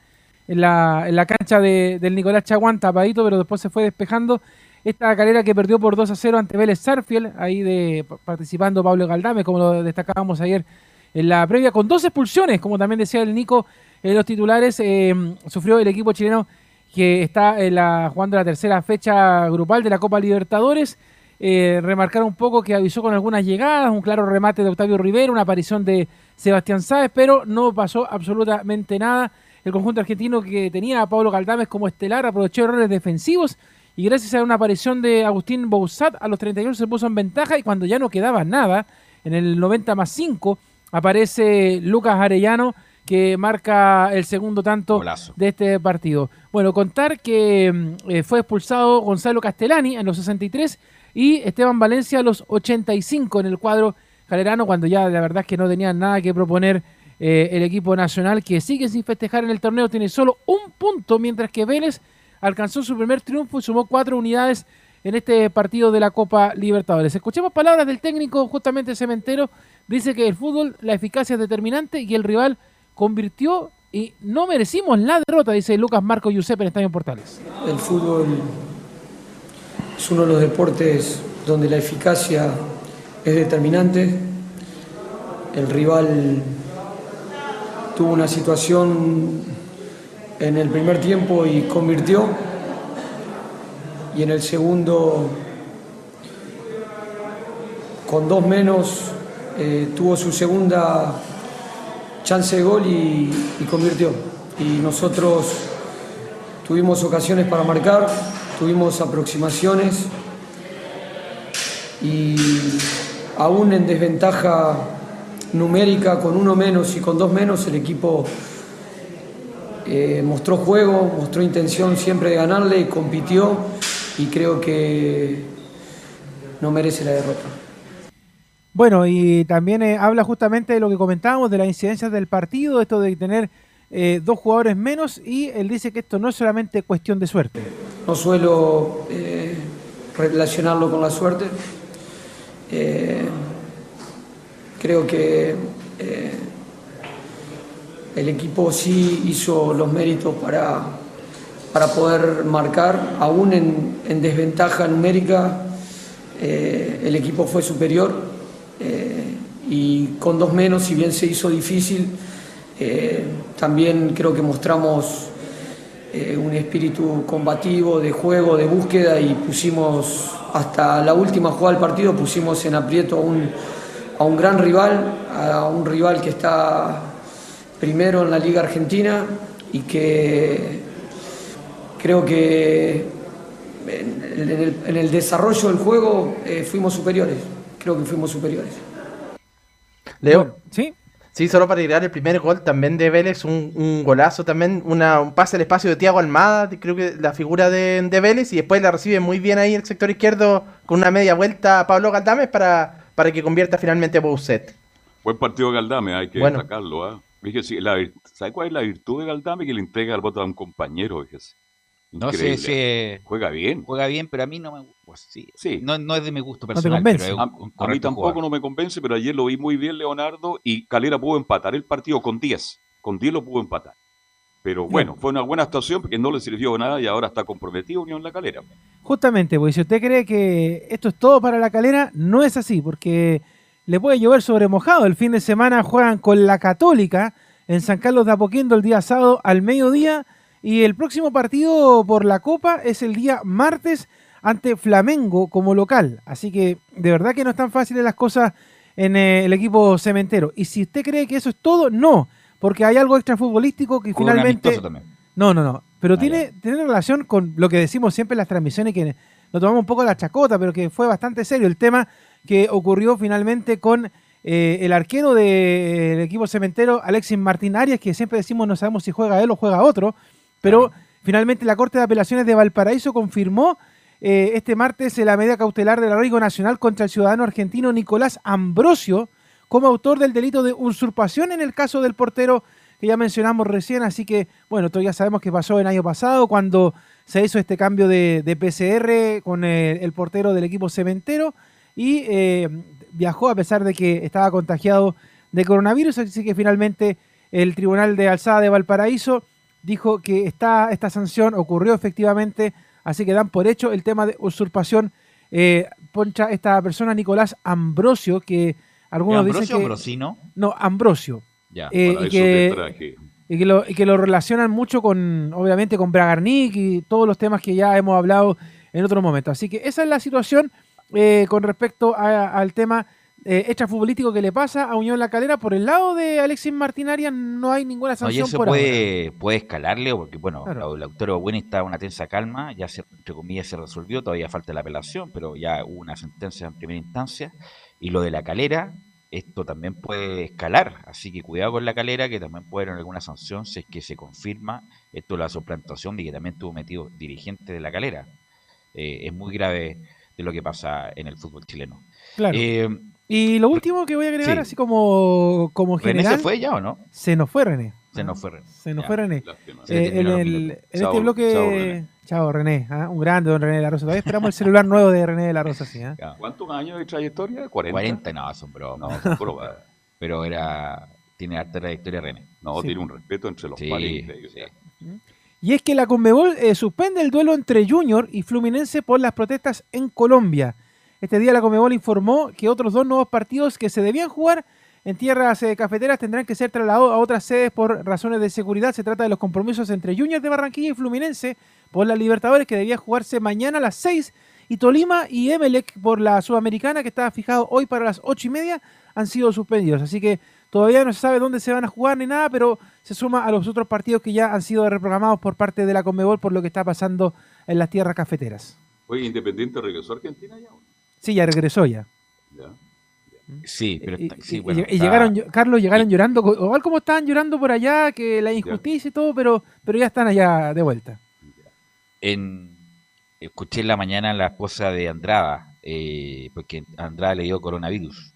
en, la, en la cancha de, del Nicolás Chaguán, tapadito, pero después se fue despejando. Esta carrera que perdió por 2 a 0 ante Vélez Sarfield, ahí de participando Pablo Galdame, como lo destacábamos ayer en la previa, con dos expulsiones, como también decía el Nico en los titulares, eh, sufrió el equipo chileno que está en la, jugando la tercera fecha grupal de la Copa Libertadores. Eh, remarcar un poco que avisó con algunas llegadas, un claro remate de Octavio Rivera, una aparición de Sebastián Sáez, pero no pasó absolutamente nada. El conjunto argentino que tenía a Pablo Galdames como estelar aprovechó errores defensivos y gracias a una aparición de Agustín Bouzat a los 31 se puso en ventaja y cuando ya no quedaba nada, en el 90 más 5, aparece Lucas Arellano que marca el segundo tanto de este partido. Bueno, contar que mm, eh, fue expulsado Gonzalo Castellani en los 63 y Esteban Valencia a los 85 en el cuadro calerano, cuando ya la verdad es que no tenían nada que proponer eh, el equipo nacional, que sigue sin festejar en el torneo, tiene solo un punto, mientras que Vélez alcanzó su primer triunfo y sumó cuatro unidades en este partido de la Copa Libertadores. Escuchemos palabras del técnico justamente cementero, dice que el fútbol, la eficacia es determinante y el rival convirtió y no merecimos la derrota, dice Lucas Marco Giuseppe en Estadio Portales. El fútbol es uno de los deportes donde la eficacia es determinante. El rival tuvo una situación en el primer tiempo y convirtió. Y en el segundo, con dos menos, eh, tuvo su segunda chance de gol y, y convirtió. Y nosotros tuvimos ocasiones para marcar tuvimos aproximaciones y aún en desventaja numérica con uno menos y con dos menos el equipo eh, mostró juego, mostró intención siempre de ganarle, compitió y creo que no merece la derrota. Bueno, y también eh, habla justamente de lo que comentábamos, de las incidencias del partido, esto de tener eh, dos jugadores menos y él dice que esto no es solamente cuestión de suerte. No suelo eh, relacionarlo con la suerte. Eh, creo que el equipo sí hizo los méritos para, para poder marcar, aún en, desventaja numérica, el equipo fue superior y con dos menos, si bien se hizo difícil, eh, también creo que mostramos eh, un espíritu combativo, de juego, de búsqueda y pusimos hasta la última jugada del partido, pusimos en aprieto a un, a un gran rival, a un rival que está primero en la Liga Argentina y que creo que en el, desarrollo del juego eh, fuimos superiores, creo que fuimos superiores. Leo, ¿sí? Sí, solo para llegar el primer gol también de Vélez, un, golazo también, una, un pase al espacio de Tiago Almada, creo que la figura de, Vélez, y después la recibe muy bien ahí el sector izquierdo con una media vuelta a Pablo Galdames para, para que convierta finalmente a Bouzet. Buen partido de hay que destacarlo. ¿ah? ¿Sabe cuál es la virtud de Galdame? Que le entrega el voto a un compañero, fíjese. No sé si juega bien. Juega bien, pero a mí no me pues, sí, No, no, es de mi gusto personal. a, mí tampoco no me convence, pero ayer lo vi muy bien Leonardo y Calera pudo empatar el partido con 10. Con 10 lo pudo empatar. Pero bueno, fue una buena actuación porque no le sirvió nada y ahora está comprometido Unión La Calera. Justamente, porque si usted cree que esto es todo para La Calera, no es así, porque le puede llover sobre mojado. El fin de semana juegan con la Católica en San Carlos de Apoquindo el día sábado al mediodía y el próximo partido por la Copa es el día martes ante Flamengo como local. Así que de verdad que no están fáciles las cosas en eh, el equipo cementero. Y si usted cree que eso es todo, no, porque hay algo extra futbolístico que finalmente... No, no, no. Pero ah, tiene, tiene relación con lo que decimos siempre en las transmisiones, que nos tomamos un poco la chacota, pero que fue bastante serio el tema que ocurrió finalmente con eh, el arquero del equipo cementero, Alexis Martín Arias, que siempre decimos no sabemos si juega él o juega otro, pero finalmente la Corte de Apelaciones de Valparaíso confirmó eh, este martes la medida cautelar del arraigo nacional contra el ciudadano argentino Nicolás Ambrosio como autor del delito de usurpación en el caso del portero que ya mencionamos recién, así que bueno, todos ya sabemos que pasó el año pasado cuando se hizo este cambio de, PCR con el, portero del equipo cementero y eh, viajó a pesar de que estaba contagiado de coronavirus, así que finalmente el Tribunal de Alzada de Valparaíso dijo que esta, esta sanción ocurrió efectivamente, así que dan por hecho el tema de usurpación. Eh, poncha esta persona Nicolás Ambrosio, que algunos dicen que... Ambrosino? No, Ambrosio. Ya, eh, y, que, y, que lo, y que lo relacionan mucho con, obviamente, con Bragarnik y todos los temas que ya hemos hablado en otro momento. Así que esa es la situación eh, con respecto al tema eh, extrafutbolístico que le pasa a Unión La Calera. Por el lado de Alexis Martinaria no hay ninguna sanción no, puede, puede escalarle, porque bueno, el autor bueno está en una tensa calma, ya se, entre comillas se resolvió, todavía falta la apelación, pero ya hubo una sentencia en primera instancia. Y lo de La Calera, esto también puede escalar, así que cuidado con La Calera, que también puede haber alguna sanción si es que se confirma esto de la suplantación de que también estuvo metido dirigente de La Calera. Eh, es muy grave de lo que pasa en el fútbol chileno. Claro. Eh, y lo último que voy a agregar, así como, como general. ¿René se fue ya o no? Se nos fue René. Se nos fue René. Se nos fue René. Eh, en, el, en este bloque. Chao René. ¿ah? un grande don René de la Rosa. Todavía esperamos el celular nuevo de René de la Rosa. ¿sí, ¿ah? ¿Cuántos años de trayectoria? 40. 40, no, son bromas. No, Pero era. Tiene alta trayectoria René. No, tiene un respeto entre los sí, Y es que la Conmebol eh, suspende el duelo entre Junior y Fluminense por las protestas en Colombia. Este día la Comebol informó que otros dos nuevos partidos que se debían jugar en tierras eh, cafeteras tendrán que ser trasladados a otras sedes por razones de seguridad. Se trata de los compromisos entre Juniors de Barranquilla y Fluminense por la Libertadores que debía jugarse mañana a las 6 y Tolima y Emelec por la Sudamericana que estaba fijado hoy para las 8 y media han sido suspendidos. Así que todavía no se sabe dónde se van a jugar ni nada, pero se suma a los otros partidos que ya han sido reprogramados por parte de la Conmebol por lo que está pasando en las tierras cafeteras. Oye, Independiente regresó a Argentina ya. Sí, ya regresó ya. Sí, pero y, llegaron, Carlos, llegaron llorando, igual como estaban llorando por allá, que la injusticia y todo, pero, pero ya están allá de vuelta. En, escuché en la mañana la esposa de Andrada, eh, porque Andrada le dio coronavirus.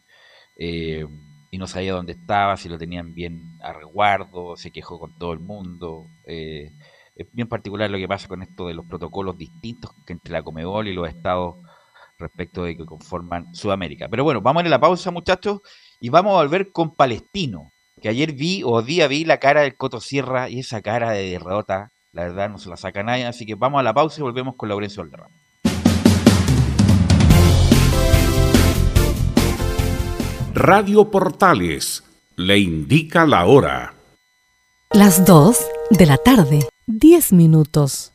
Eh, y no sabía dónde estaba, si lo tenían bien a resguardo, se quejó con todo el mundo. Eh, es bien particular lo que pasa con esto de los protocolos distintos que entre la Comebol y los estados respecto de que conforman Sudamérica. Pero bueno, vamos a ir a la pausa, muchachos, y vamos a volver con Palestino, que ayer vi o día vi la cara del Coto Sierra y esa cara de derrota, la verdad no se la saca nadie, así que vamos a la pausa y volvemos con Laurencio Alderrama. Radio Portales le indica la hora. Las 2 de la tarde, 10 minutos.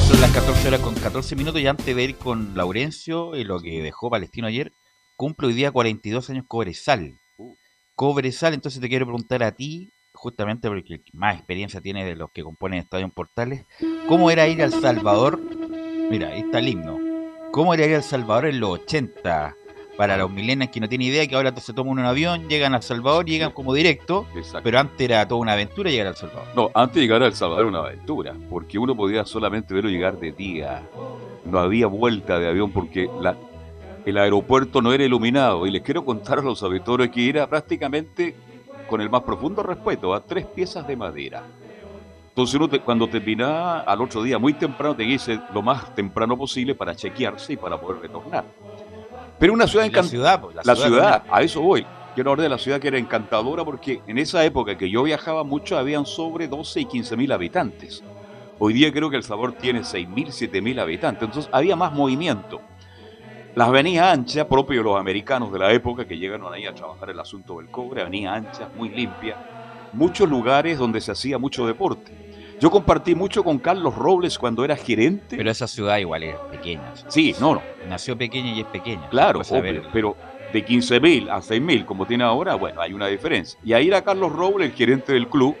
Son las 14 horas con 14 minutos y antes de ir con Laurencio y lo que dejó Palestino ayer, cumple hoy día 42 años Cobresal. Cobresal, entonces te quiero preguntar a ti, justamente porque más experiencia tiene de los que componen Estadio Portales, ¿cómo era ir al Salvador? Mira, ahí está el himno. ¿Cómo era ir al Salvador en los 80? Para los millennials que no tienen idea, que ahora se toman un avión, llegan al Salvador, llegan como directo, pero antes era toda una aventura llegar al Salvador. No, antes de llegar a El Salvador era una aventura, porque uno podía solamente verlo llegar de día. No había vuelta de avión porque la, el aeropuerto no era iluminado. Y les quiero contar a los auditores que era prácticamente, con el más profundo respeto, a tres piezas de madera. Entonces uno te- cuando terminaba al otro día muy temprano te dice lo más temprano posible para chequearse y para poder retornar. Pero una ciudad La ciudad, pues, la la ciudad a eso voy. Quiero hablar de la ciudad que era encantadora porque en esa época que yo viajaba mucho habían sobre 12 y 15 mil habitantes. Hoy día creo que El Sabor tiene 6 mil, 7 mil habitantes. Entonces había más movimiento. Las avenidas anchas, propio de los americanos de la época que llegaron ahí a trabajar el asunto del cobre, avenidas anchas, muy limpias. Muchos lugares donde se hacía mucho deporte. Yo compartí mucho con Carlos Robles cuando era gerente. Pero esa ciudad igual es pequeña. Sí, no, no. Nació pequeña y es pequeña. Claro, obvio, pero de 15.000 a 6.000 como tiene ahora, bueno, hay una diferencia. Y ahí era Carlos Robles, el gerente del club,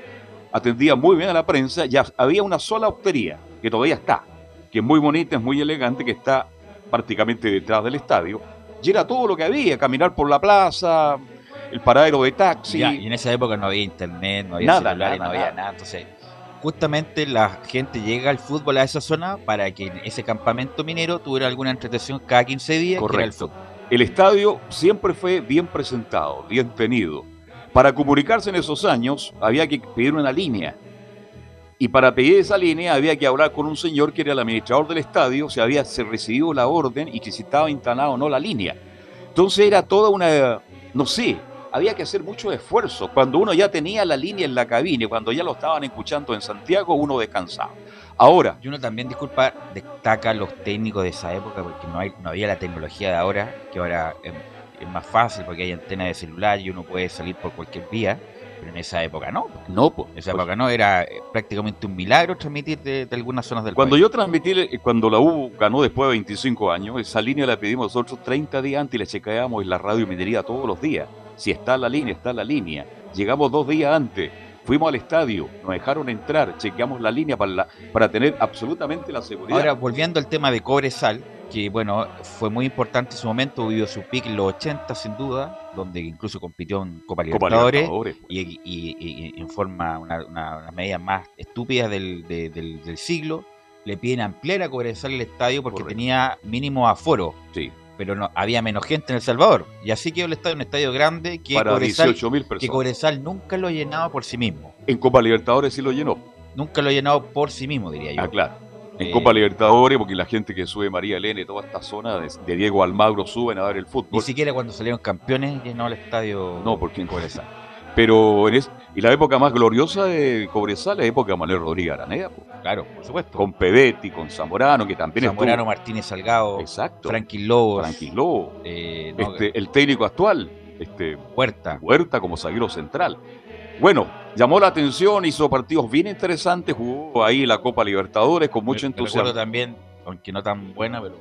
atendía muy bien a la prensa, ya había una sola hostería, que todavía está, que es muy bonita, es muy elegante, que está prácticamente detrás del estadio, y era todo lo que había, caminar por la plaza, el paradero de taxi. Ya, y en esa época no había internet, no había Nada, no había nada. nada. Entonces, justamente la gente llega al fútbol a esa zona para que ese campamento minero tuviera alguna entretención cada 15 días. el Correcto. El estadio siempre fue bien presentado, bien tenido. Para comunicarse en esos años había que pedir una línea. Y para pedir esa línea había que hablar con un señor que era el administrador del estadio, si había se recibido la orden y que si estaba instalada o no la línea. Entonces era toda una, no sé, había que hacer mucho esfuerzo. Cuando uno ya tenía la línea en la cabina, y cuando ya lo estaban escuchando en Santiago, uno descansaba. Ahora, Y uno también, disculpa, destaca los técnicos de esa época porque no, hay, no había la tecnología de ahora, que ahora es, es más fácil porque hay antena de celular y uno puede salir por cualquier vía, pero en esa época no. No, pues. En esa época no, era eh, prácticamente un milagro transmitir de, de algunas zonas del Cuando país. yo transmití, eh, cuando la U ganó después de 25 años, esa línea la pedimos nosotros 30 días antes y la chequeábamos en la radio y minería todos los días. Si está la línea, está la línea. Llegamos dos días antes. Fuimos al estadio, nos dejaron entrar, chequeamos la línea para, la- para tener absolutamente la seguridad. Ahora, volviendo al tema de Cobresal, que bueno, fue muy importante en su momento, vivió su pick en los 80 sin duda, donde incluso compitió en Copa Copa Libertadores, y, y- y- y en forma, una, una, una medida más estúpida del, de- del, del siglo, le piden ampliar a Cobresal el estadio porque tenía mínimo aforo. Sí. Pero no, había menos gente en El Salvador. Y así quedó el estadio, un estadio grande que, Para Cobresal, 18.000 personas. que Cobresal nunca lo llenaba por sí mismo. En Copa Libertadores sí lo llenó. Nunca lo ha llenado por sí mismo, diría yo. Ah, claro. En Eh, Copa Libertadores, porque la gente que sube María Elena y toda esta zona de, de Diego Almagro suben a ver el fútbol. Ni siquiera cuando salieron campeones llenó el estadio. No, porque en Cobresal. Pero en es, y la época más gloriosa de Cobresal es la época de Manuel Rodríguez Araneda. Claro, por supuesto. Con Pedetti, con Zamorano, que también Zamorano, estuvo. Martínez Salgado, Exacto. Frankie Lobos, Frankie Lobo. eh, no, Este, el técnico actual, este, Huerta. Huerta como zaguero central. Bueno, llamó la atención, hizo partidos bien interesantes, jugó ahí la Copa Libertadores con mucho Me- me entusiasmo. también, aunque no tan buena, pero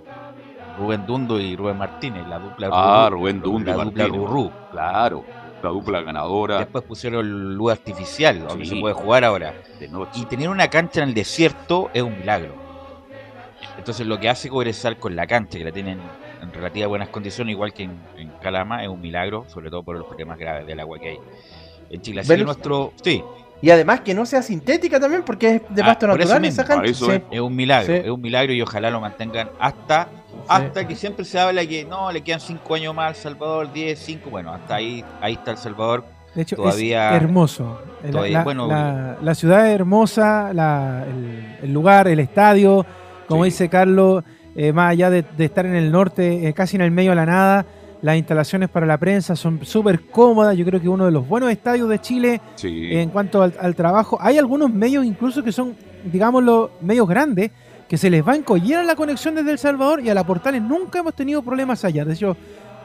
Rubén Dundo y Rubén Martínez, la dupla Ah, Rubén Dundo y la dupla Martínez. Rurú. Claro, la dupla ganadora. Después pusieron luz artificial, donde Sí. se puede jugar ahora. De noche. Y tener una cancha en el desierto es un milagro. Entonces lo que hace Cobresal con la cancha, que la tienen en relativas buenas condiciones, igual que en, en Calama, es un milagro, sobre todo por los problemas graves del agua que hay. En Chile, así que nuestro... Sí, Y además que no sea sintética también, porque es de Ah, pasto eso natural mismo, esa cancha. eso Sí. es. Es un milagro, Sí. es un milagro y ojalá lo mantengan hasta hasta que siempre se habla que no, le quedan cinco años más al Salvador, 10, 5, bueno, hasta ahí ahí está El Salvador. De hecho, todavía es hermoso. La, todavía- la- bueno, la- la ciudad es hermosa, la- el, el lugar, el estadio, como dice Carlos, eh, más allá de, de estar en el norte, eh, casi en el medio de la nada, las instalaciones para la prensa son súper cómodas. Yo creo que uno de los buenos estadios de Chile Sí. en cuanto al, al trabajo. Hay algunos medios incluso que son, digámoslo, medios grandes, que se les va a encollar la conexión desde El Salvador y a la Portales nunca hemos tenido problemas allá. De hecho,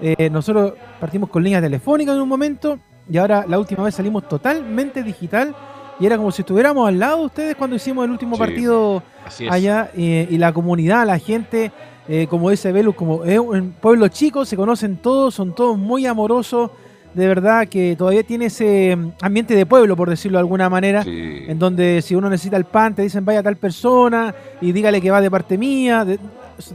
eh, nosotros partimos con línea telefónica en un momento y ahora la última vez salimos totalmente digital y era como si estuviéramos al lado de ustedes cuando hicimos el último Sí, partido allá eh, y la comunidad, la gente, eh, como dice Velus, como es un pueblo chico, se conocen todos, son todos muy amorosos, de verdad que todavía tiene ese mm, ambiente de pueblo, por decirlo de alguna manera, Sí. en donde si uno necesita el pan, te dicen vaya a tal persona y dígale que va de parte mía, de,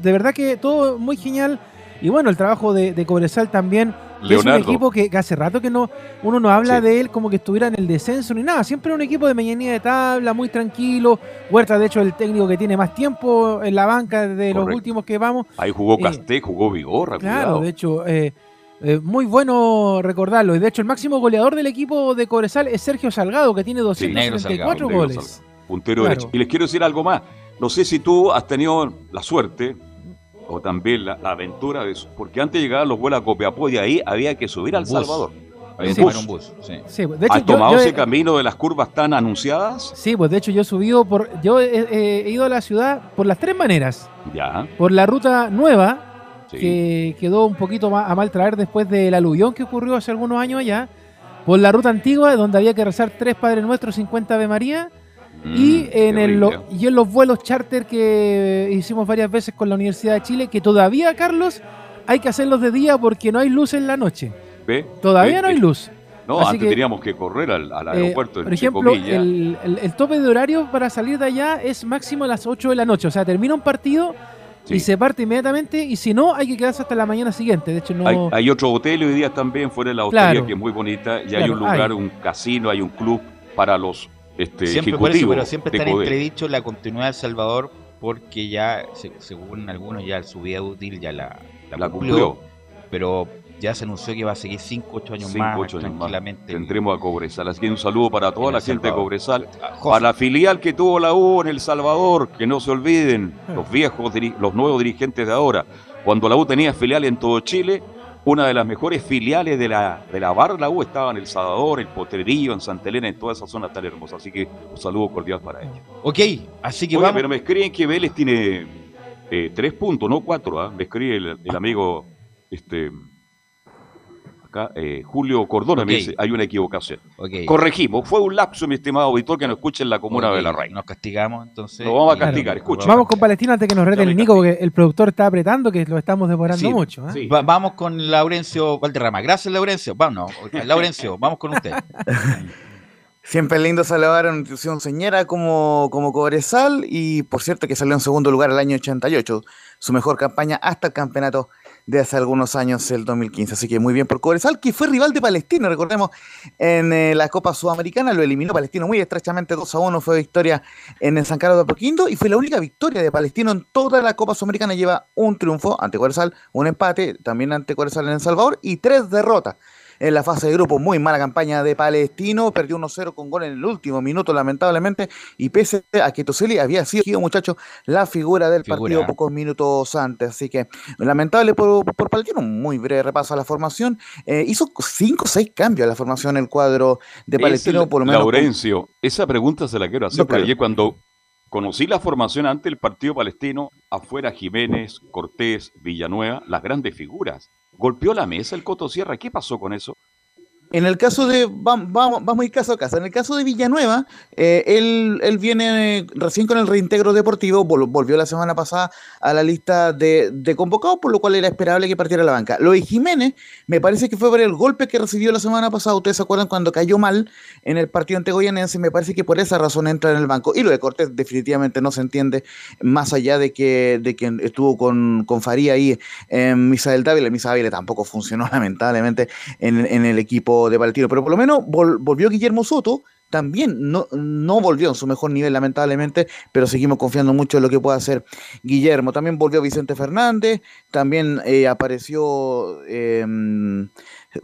de verdad que todo muy genial. Y bueno, el trabajo de, de Cobresal también, es un equipo que, que hace rato que no uno no habla de él como que estuviera en el descenso ni nada. Siempre un equipo de medianía de tabla, muy tranquilo. Huerta, de hecho, el técnico que tiene más tiempo en la banca de los últimos que vamos. Ahí jugó Eh, Casté, jugó Vigorra. Claro, cuidado. de hecho, eh, eh, muy bueno recordarlo. Y de hecho, el máximo goleador del equipo de Cobresal es Sergio Salgado, que tiene Sí, 274 Negro goles. Salgado, puntero Claro. derecho. Y les quiero decir algo más. No sé si tú has tenido la suerte o también la, la aventura de eso, porque antes llegaban los vuelos a Copiapó y ahí había que subir al bus. Salvador. Había bus. tomar un bus, sí. Sí, de hecho, ¿Has tomado yo ese camino de las curvas tan anunciadas? Sí, pues de hecho yo he subido por. Yo he, he- he ido a la ciudad por las tres maneras. Ya. Por la ruta nueva, Sí. que quedó un poquito a mal traer después del aluvión que ocurrió hace algunos años allá. Por la ruta antigua, donde había que rezar tres Padres Nuestros, 50 Ave María. y, Mm, en el, y en los vuelos charter que hicimos varias veces con la Universidad de Chile, que todavía, Carlos, hay que hacerlos de día porque no hay luz en la noche. ¿Ve? Todavía ¿Ve? no hay luz. No, Así antes que- teníamos que correr al, al Eh, aeropuerto por en ejemplo, el, el- el tope de horario para salir de allá es máximo a las 8 de la noche. O sea, termina un partido y se parte inmediatamente. Y si no, hay que quedarse hasta la mañana siguiente. De hecho, no. Hay, hay otro hotel hoy día también fuera de la hostería Claro. que es muy bonita y hay Claro, un lugar, hay. un casino, hay un club para los este, Siempre por eso, ejecutivos. pero siempre está en entredicho la continuidad de El Salvador porque ya, se- según algunos, ya su vida útil ya la, la La cumplió, cumplió. Pero ya se anunció que va a seguir 5, 8 años Cinco, más ocho años más. tranquilamente. Tendremos a Cobresal. Así que un saludo para toda la El gente de. Cobresal. José. Para la filial que tuvo la U en El Salvador, que no se olviden, los viejos, los nuevos dirigentes de ahora. Cuando la U tenía filial en todo Chile, una de las mejores filiales de la, de la Bar La U estaba en El Salvador, en Potrerillo, en Santa Elena, en toda esa zona tan hermosa. Así que un saludo cordial para ellos. Ok, así que Oye, vamos. pero me escriben que Vélez tiene eh, tres puntos, no cuatro. ¿ah? Me escribe el, el amigo este, acá, eh, Julio Cordona, me dice, hay una equivocación. Corregimos, fue un lapso, mi estimado auditor, que nos escuche en la comuna de la Reina. Nos castigamos entonces. Lo vamos a castigar, escucha. Vamos con Palestina antes que nos rete el Nico, porque el productor está apretando, que lo estamos demorando Sí, mucho. ¿eh? sí. Va- vamos con Laurencio Valderrama. Gracias, Laurencio. Vamos, Laurencio, vamos con usted. Siempre es lindo saludar a una institución señera como, como Cobresal y por cierto que salió en segundo lugar el año 88, su mejor campaña hasta el campeonato de hace algunos años, el 2015. Así que muy bien por Cobresal, que fue rival de Palestino, recordemos, en eh, la Copa Sudamericana, lo eliminó Palestino muy estrechamente 2 a 1, fue victoria en el San Carlos de Apoquindo y fue la única victoria de Palestino en toda la Copa Sudamericana. Lleva un triunfo ante Cobresal, un empate también ante Cobresal en El Salvador y tres derrotas en la fase de grupo. Muy mala campaña de Palestino, perdió 1-0 con gol en el último minuto, lamentablemente, y pese a que Toseli había sido, muchacho, la figura del partido pocos minutos antes. Así que, lamentable por, por Palestino, muy breve repaso a la formación. Eh, hizo 5 o 6 cambios a la formación el cuadro de Palestino, por lo menos. Laurencio, esa pregunta se la quiero hacer, porque cuando Conocí la formación ante el partido palestino, afuera Jiménez, Cortés, Villanueva, las grandes figuras. Golpeó la mesa el Coto Sierra. ¿Qué pasó con eso? En el caso de, vamos, vamos a ir caso a caso, en el caso de Villanueva, eh, él, él, viene recién con el reintegro deportivo, volvió la semana pasada a la lista de, de, convocados, por lo cual era esperable que partiera a la banca. Lo de Jiménez, me parece que fue por el golpe que recibió la semana pasada, ustedes se acuerdan cuando cayó mal en el partido ante Goyanense, me parece que por esa razón entra en el banco. Y lo de Cortés definitivamente no se entiende, más allá de que, de que estuvo con, con Faría ahí en Misael Dávila, Misael Dávila tampoco funcionó lamentablemente en, en el equipo de Valentino, pero por lo menos volvió Guillermo Soto, también no, no volvió en su mejor nivel, lamentablemente, pero seguimos confiando mucho en lo que pueda hacer Guillermo. También volvió Vicente Fernández, también eh, apareció em,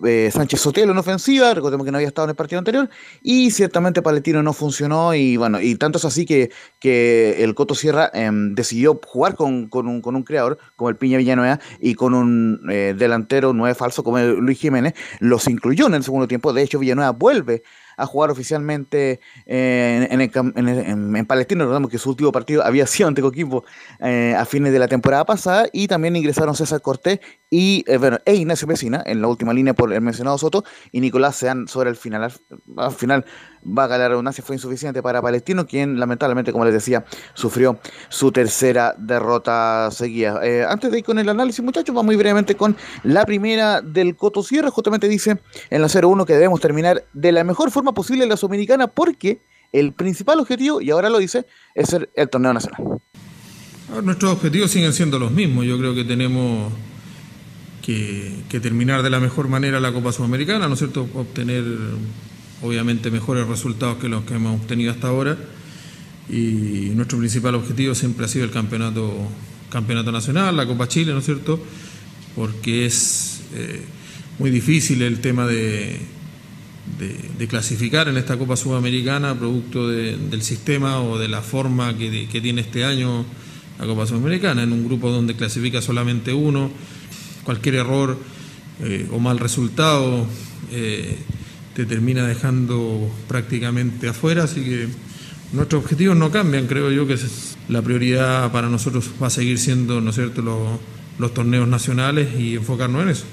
eh, Sánchez Sotelo en ofensiva, recordemos que no había estado en el partido anterior, y ciertamente Palestino no funcionó, y bueno, y tanto es así que, que el Coto Sierra em, decidió jugar con, con, un, con un creador como el Piña Villanueva y con un eh, delantero nueve falso como Luis Jiménez, los incluyó en el segundo tiempo, de hecho Villanueva vuelve a jugar oficialmente eh, en, en, en, Palestina. Recordemos que su último partido había sido ante Coquimbo eh, a fines de la temporada pasada y también ingresaron César Cortés y eh, bueno, e Ignacio Pesina en la última línea por el mencionado Soto y Nicolás Sean sobre el final. Al, final, va a la redundancia, fue insuficiente para Palestino, quien lamentablemente, como les decía, sufrió su tercera derrota seguida. antes de ir con el análisis, muchachos, vamos muy brevemente con la primera del Coto Sierra. Justamente dice en la 0-1 que debemos terminar de la mejor forma posible la Sudamericana porque el principal objetivo, y ahora lo dice, es ser el torneo nacional. Nuestros objetivos siguen siendo los mismos. Yo creo que tenemos que, terminar de la mejor manera la Copa Sudamericana, ¿no es cierto? Obtener, obviamente, mejores resultados que los que hemos obtenido hasta ahora. Y nuestro principal objetivo siempre ha sido el campeonato, campeonato nacional, la Copa Chile, ¿no es cierto? Porque es eh, muy difícil el tema de, clasificar en esta Copa Sudamericana producto del sistema o de la forma que, tiene este año la Copa Sudamericana, en un grupo donde clasifica solamente uno, cualquier error eh, o mal resultado eh, te termina dejando prácticamente afuera, así que nuestros objetivos no cambian, creo yo que la prioridad para nosotros va a seguir siendo, ¿no es cierto?, los, los torneos nacionales y enfocarnos en eso.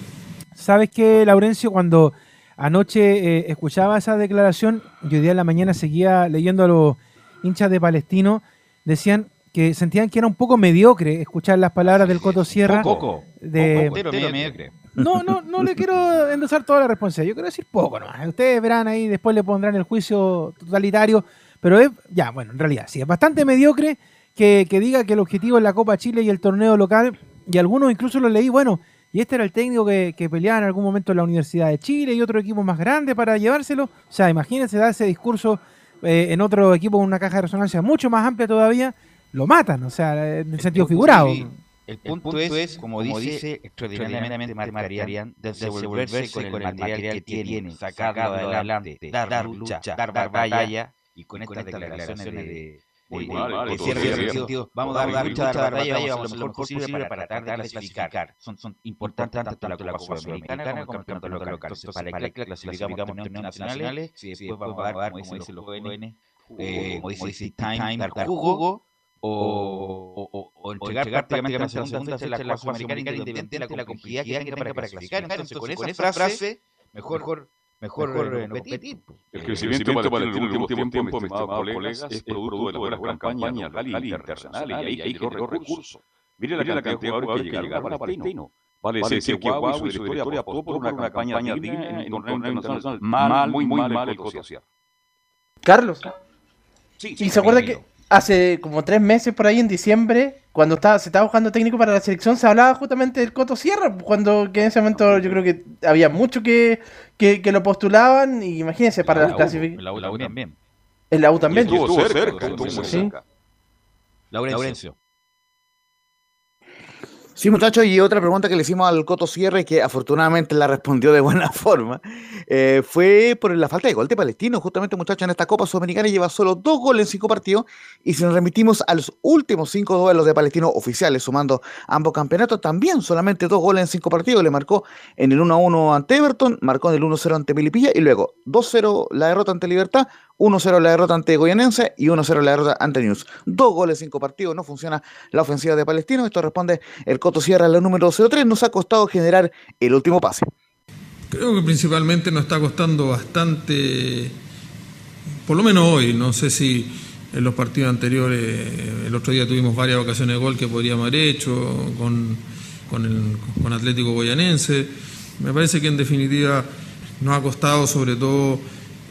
¿Sabes qué, Laurencio? Cuando Anoche eh, escuchaba esa declaración y hoy día en la mañana seguía leyendo a los hinchas de Palestino. Decían que sentían que era un poco mediocre escuchar las palabras del Coto Sierra. Poco, de, poco, mediocre. No, no, no le quiero endosar toda la responsabilidad. Yo quiero decir poco nomás. Ustedes verán ahí, después le pondrán el juicio totalitario. Pero es, ya, bueno, en realidad sí, es bastante mediocre que, que diga que el objetivo es la Copa Chile y el torneo local. Y algunos incluso lo leí, bueno, y este era el técnico que, peleaba en algún momento en la Universidad de Chile y otro equipo más grande para llevárselo. O sea, imagínense dar ese discurso eh, en otro equipo con una caja de resonancia mucho más amplia todavía. Lo matan, o sea, en el sentido figurado. El punto, es, como, dice, extraordinariamente marcarían desenvolverse con el material que tiene, sacarlo adelante, dar lucha, dar batalla, y con estas declaraciones de muy mal, vamos a dar mucha batalla, vamos a lo mejor posible para tratar de clasificar. Son, son importantes tanto la Copa Sudamericana como el campeonato local. Entonces, para que clasificamos torneos nacionales, si después vamos a dar, como dicen los jóvenes, como dice Time, dar jugo, o, o, entregar, prácticamente la segunda fecha de la Copa Sudamericana independiente de la complejidad que tenga para clasificar. Entonces, con esa frase, mejor mejor, mejor eh, no competir. El crecimiento para el último tiempo, mis estimados colegas, es producto de la buena campaña local y internacional, y ahí generó recursos. Mire la cantidad de jugadores que llegaron a Palestino. Vale decir que Guau y su directorio apostó por una campaña digna en el torneo internacional. Mal, muy, muy mal el Coto Sierra. Carlos. Sí, y se acuerda que hace como tres meses por ahí en diciembre, cuando estaba, se estaba buscando técnico para la selección, se hablaba justamente del Coto Sierra, cuando que en ese momento yo creo que había mucho que, que, que lo postulaban, y imagínense, para las clasificaciones. La U, la U también. En la U también. Estuvo Estuvo cerca, cerca, estuvo muy sí. cerca. Laurencio. Sí, muchachos, y otra pregunta que le hicimos al Coto Sierra que afortunadamente la respondió de buena forma, eh, fue por la falta de gol de Palestino. Justamente, muchachos, en esta Copa Sudamericana lleva solo dos goles en cinco partidos. Y si nos remitimos a los últimos cinco duelos de Palestino oficiales, sumando ambos campeonatos, también solamente dos goles en cinco partidos. Le marcó en el 1-1 ante Everton, marcó en el 1-0 ante Melipilla y luego 2-0 la derrota ante Libertad, 1-0 la derrota ante Goyanense y 1-0 la derrota ante News. Dos goles, cinco partidos, no funciona la ofensiva de Palestino. Esto responde el Coto Sierra, la número 03. Nos ha costado generar el último pase. Creo que principalmente nos está costando bastante, por lo menos hoy, no sé si en los partidos anteriores, el otro día tuvimos varias ocasiones de gol que podríamos haber hecho con, con, con Atlético Goyanense. Me parece que en definitiva nos ha costado sobre todo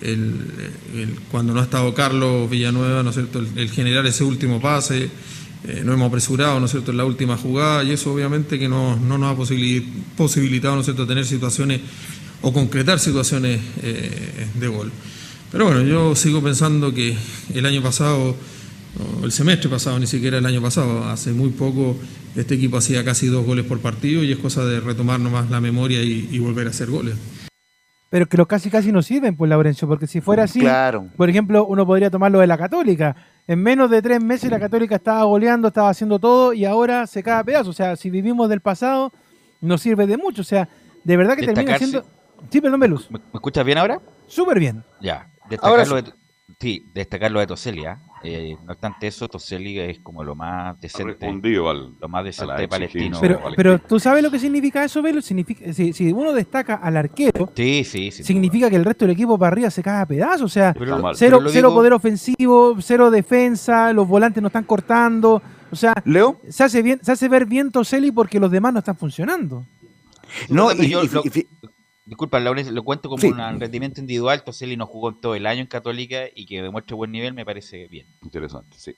el, cuando no ha estado Carlos Villanueva, ¿no es cierto?, el, generar ese último pase. Eh, no hemos apresurado, ¿no es cierto?, en la última jugada y eso obviamente que no, no nos ha posibili- posibilitado, ¿no es cierto?, tener situaciones o concretar situaciones eh, de gol. Pero bueno, yo sigo pensando que el año pasado, o el semestre pasado, ni siquiera el año pasado, hace muy poco este equipo hacía casi dos goles por partido y es cosa de retomar nomás la memoria y volver a hacer goles. Pero que los casi casi no sirven, pues, Laurencio, porque si fuera así, Claro. por ejemplo, uno podría tomar lo de la Católica. En menos de tres meses la Católica estaba goleando, estaba haciendo todo y ahora se cae a pedazos. O sea, si vivimos del pasado, no sirve de mucho. O sea, de verdad que termina siendo... Sí, perdón, Velus. ¿Me, me escuchas bien ahora? Súper bien. Ya. Ahora Destacar lo de, sí, destacar lo de Toseli. ¿ah? Eh, no obstante eso, Toseli es como lo más decente. al- lo más decente Palestino. Pero, pero ¿tú sabes lo que significa eso, Velus? Significa, si, si uno destaca al arquero, Sí, sí, sí. significa que el resto del equipo para arriba se cae a pedazos. O sea, Pero cero, pero cero digo- poder ofensivo, cero defensa, los volantes no están cortando. O sea, Leo. Se hace, bien, se hace ver bien Toseli porque los demás no están funcionando. No, y- yo y- lo- y- disculpa, Laurencio, lo cuento como Sí. un rendimiento individual. Toseli no jugó todo el año en Católica y que demuestre buen nivel me parece bien. Interesante, sí.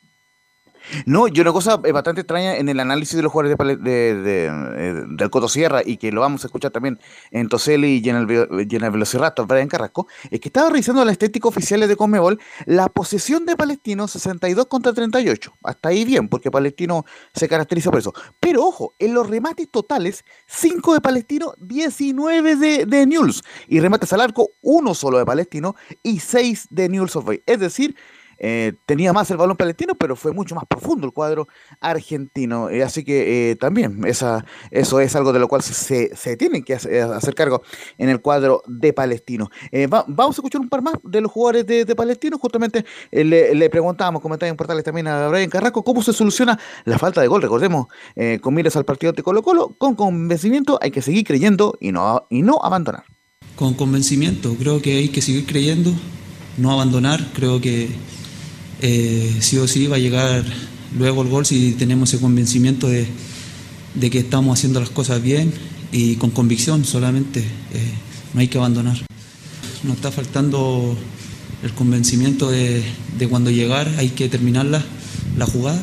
No, y una cosa eh, bastante extraña en el análisis de los jugadores de, de- eh, del Coto Sierra y que lo vamos a escuchar también en Toseli y en el, y en el Velociraptor, Brian Carrasco, es que estaba revisando la estética oficiales de Conmebol, la posesión de Palestino 62 contra 38. Hasta ahí bien, porque Palestino se caracteriza por eso. Pero ojo, en los remates totales, 5 de Palestino, 19 de, de Newell's. Y remates al arco, uno solo de Palestino y 6 de Newell's Old Boys. Es decir, eh, tenía más el balón palestino, pero fue mucho más profundo el cuadro argentino. Eh, así que eh, también esa, eso es algo de lo cual se, se, tienen que hacer, cargo en el cuadro de palestino. Va- vamos a escuchar un par más de los jugadores de, de palestino. Justamente le, le preguntábamos, comentarios en portales también a Brian Carrasco, cómo se soluciona la falta de gol. Recordemos, con miras al partido de Colo Colo, con convencimiento hay que seguir creyendo y no, y no abandonar. con convencimiento. Creo que hay que seguir creyendo, no abandonar. Creo que eh, sí o sí va a llegar luego el gol si tenemos ese convencimiento de, que estamos haciendo las cosas bien y con convicción solamente. eh, no hay que abandonar. Nos está faltando el convencimiento de, cuando llegar hay que terminar la, jugada.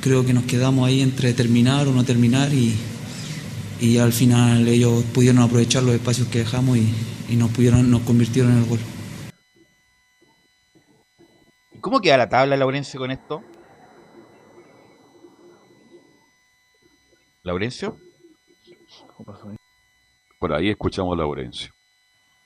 Creo que nos quedamos ahí entre terminar o no terminar y, al final ellos pudieron aprovechar los espacios que dejamos y, y pudieron nos convirtieron en el gol. ¿Cómo queda la tabla, Laurencio, con esto? ¿Laurencio? Por ahí escuchamos a Laurencio.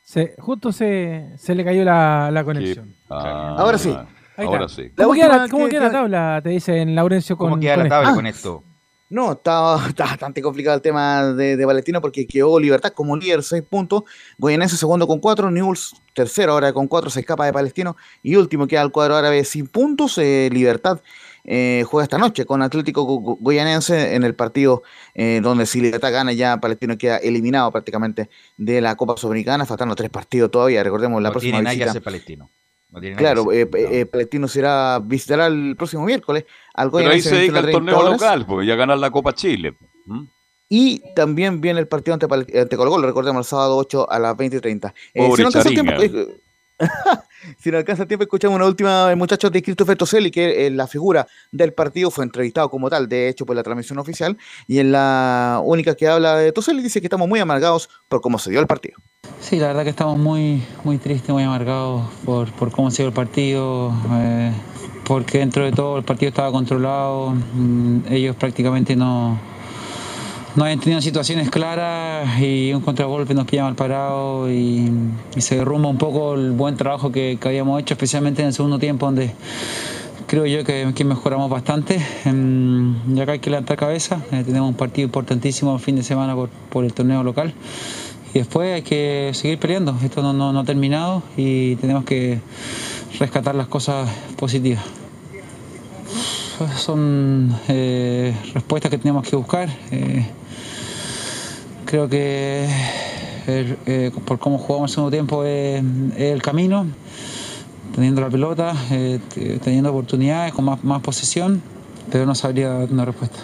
Se, justo se, se le cayó la, la conexión. Ah, Ahora sí. Ahí Ahora está. sí. ¿Cómo, queda, la, última cómo que- queda la que- tabla? Te dicen Laurencio con, ¿Cómo queda la tabla esto? con esto? No, está, está bastante complicado el tema de, de Valentino porque quedó Libertad como líder, 6 puntos. Goyanense segundo con 4, Newell's tercero ahora con 4, se escapa de Palestino. Y último queda el cuadro árabe sin puntos. eh, Libertad eh, juega esta noche con Atlético Go- Go- Goyanense en el partido eh, donde si Libertad gana ya Palestino queda eliminado prácticamente de la Copa Sudamericana, faltando tres partidos todavía. Recordemos la no próxima tiene visita. Palestino. No tiene nada Claro, que eh, hacer. eh, Palestino será, visitará el próximo miércoles al Pero ahí se dedica 21 al 30 torneo horas. local, porque ya ganar la Copa Chile. ¿Mm? Y también viene el partido ante, ante Colo Colo, recordemos, el sábado 8 a las 20 y 30. Eh, si no alcanza el tiempo, eh, Si no alcanza tiempo, escuchamos una última, eh, muchachos, de Christopher Toselli, que es la figura del partido, fue entrevistado como tal, de hecho, por la transmisión oficial, y en la única que habla de Toselli dice que estamos muy amargados por cómo se dio el partido. Sí, la verdad que estamos muy, muy tristes, muy amargados por, por cómo se dio el partido, eh, porque dentro de todo el partido estaba controlado, mm, ellos prácticamente no, no habían tenido situaciones claras y un contragolpe nos pilla mal parado y, y se derrumba un poco el buen trabajo que, que habíamos hecho, especialmente en el segundo tiempo donde creo yo que, que mejoramos bastante. Mm, Y acá hay que levantar cabeza, eh, tenemos un partido importantísimo el fin de semana por, por el torneo local. Y después hay que seguir peleando. Esto no, no- no ha terminado y tenemos que rescatar las cosas positivas. Son eh, respuestas que tenemos que buscar. Eh, creo que eh, por cómo jugamos el segundo tiempo es, es el camino, teniendo la pelota, eh, teniendo oportunidades, con más, más posesión, pero no sabría dar una respuesta.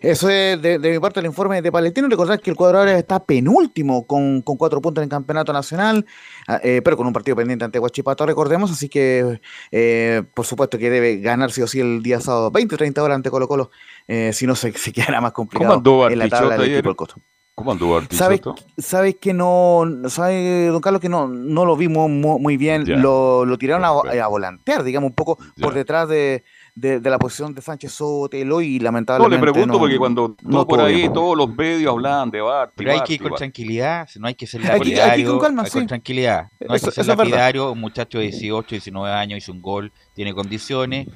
Eso es de, mi parte el informe de Palestino. Recordar que el cuadro está penúltimo con, con cuatro puntos en el campeonato nacional, ah, eh, pero con un partido pendiente ante Huachipato, recordemos. Así que, eh, por supuesto, que debe ganar sí o sí el día sábado 20 o 30 horas ante Colo Colo, eh, si no se, se quedará más complicado ¿Cómo andó en la tabla del equipo del Coto. ¿Cómo anduvo ¿Sabes, Artichoto? sabes que no, sabe don Carlos que no, no lo vimos mu- muy bien, Ya. lo, lo tiraron a, a volantear, digamos, un poco por detrás de, de- de la posición de Sánchez Sotelo y No, lamentablemente le pregunto no- porque cuando no por ahí bien. todos los medios hablaban de Barty, Pero hay Barty, que ir con Barty. tranquilidad, no hay que ser Hay que- hay que ir con lapidario. calma, hay con sí. tranquilidad. No hay Eso- que ser lapidario. Un muchacho de 18, 19 años hizo un gol, tiene condiciones,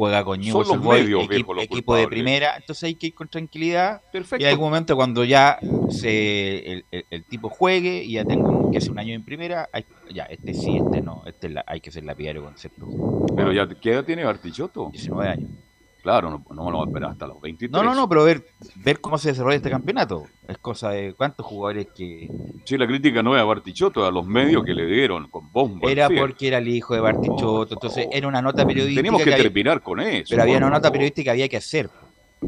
juega con Son Newell's los medios, equipo, viejo, los equipo de primera. Entonces hay que ir con tranquilidad. Perfecto. Y en algún momento cuando ya se, el, el- el tipo juegue y ya tenga un, que hace un año en primera, hay- ya, este sí, este no, este es la- hay que ser lapidario con cierto. Pero ya, ¿qué edad tiene Bartichotto? 19 años. Claro, no, no me lo va a esperar hasta los 23. No, no, no, pero ver, ver cómo se desarrolla este campeonato. Es cosa de cuántos jugadores que Sí, la crítica no es a Bartichotto, a los medios que le dieron con bombo. Era porque era el hijo de Bartichotto, entonces era una nota periodística. Tenemos que había- terminar con eso. Pero había una nota periodística que había que hacer.